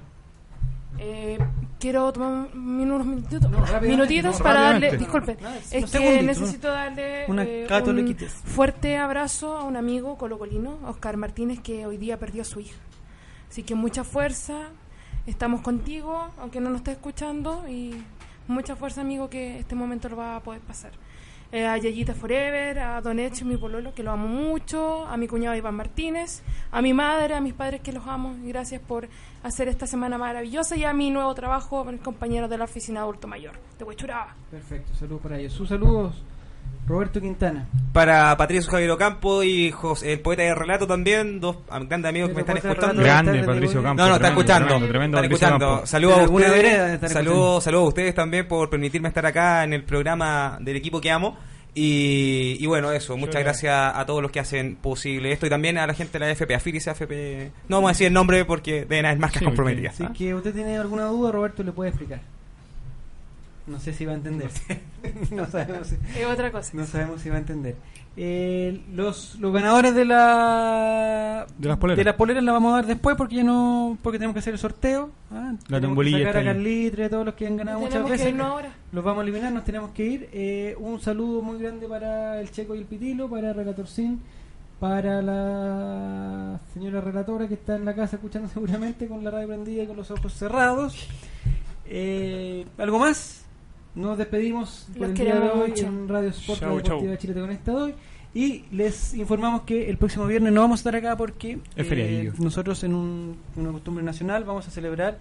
Eh, quiero tomar un- unos minutitos, minutitos no, para darle, disculpe, es que necesito darle eh, un fuerte abrazo a un amigo colocolino, Oscar Martínez, que hoy día perdió a su hija. Así que mucha fuerza, estamos contigo, aunque no nos esté escuchando, y mucha fuerza, amigo, que este momento lo va a poder pasar. Eh, a Yayita Forever, a Don Echo, mi pololo, que lo amo mucho, a mi cuñado Iván Martínez, a mi madre, a mis padres que los amo, y gracias por hacer esta semana maravillosa y a mi nuevo trabajo con compañero de la oficina adulto mayor, de Huechuraba. Perfecto, saludos para ellos. Sus saludos, Roberto Quintana. Para Patricio Javier Ocampo y José- el poeta de relato también, dos grandes amigos que me están de escuchando. Grande, Patricio Campo. No, no, está escuchando. Tremendo, escuchando. Saludos a ustedes. Saludos, a ustedes también por permitirme estar acá en el programa del equipo que amo. Y, y bueno, eso, muchas gracias a todos los que hacen posible esto y también a la gente de la AFP, Afiris AFP. No vamos a decir el nombre porque deben haber marcas Sí, comprometidas. Si ¿ah? es que usted tiene alguna duda, Roberto le puede explicar. No sé si va a entender. [LAUGHS] no sabemos si, Es otra cosa. no sabemos si va a entender. Eh, los, los ganadores de la De las poleras. de las poleras la vamos a dar después porque ya no porque tenemos que hacer el sorteo. ¿ah? La tenemos que sacar a. Carlitre, a todos los que han ganado muchas Tenemos que veces. ahora. Los vamos a eliminar, nos tenemos que ir. Eh, un saludo muy grande para el Checo y el Pitilo, para Relatorcín, para la señora relatora que está en la casa escuchando seguramente con la radio prendida y con los ojos cerrados. Eh, ¿Algo más? Nos despedimos por Los el día de hoy mucho. en Radio Sport, Chau, la Deportiva chau. de Chile Te Conecta hoy. Y les informamos que el próximo viernes no vamos a estar acá porque eh, nosotros en un- una costumbre nacional vamos a celebrar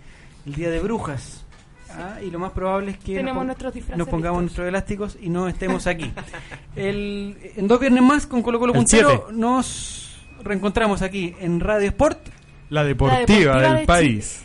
el Día de Brujas. Ah, y lo más probable es que Tenemos nos, pon- nuestros disfraces nos pongamos listos. nuestros elásticos y no estemos aquí. [LAUGHS] El- en dos viernes más con Colo Colo Puntero nos reencontramos aquí en Radio Sport. La deportiva, deportiva del de país.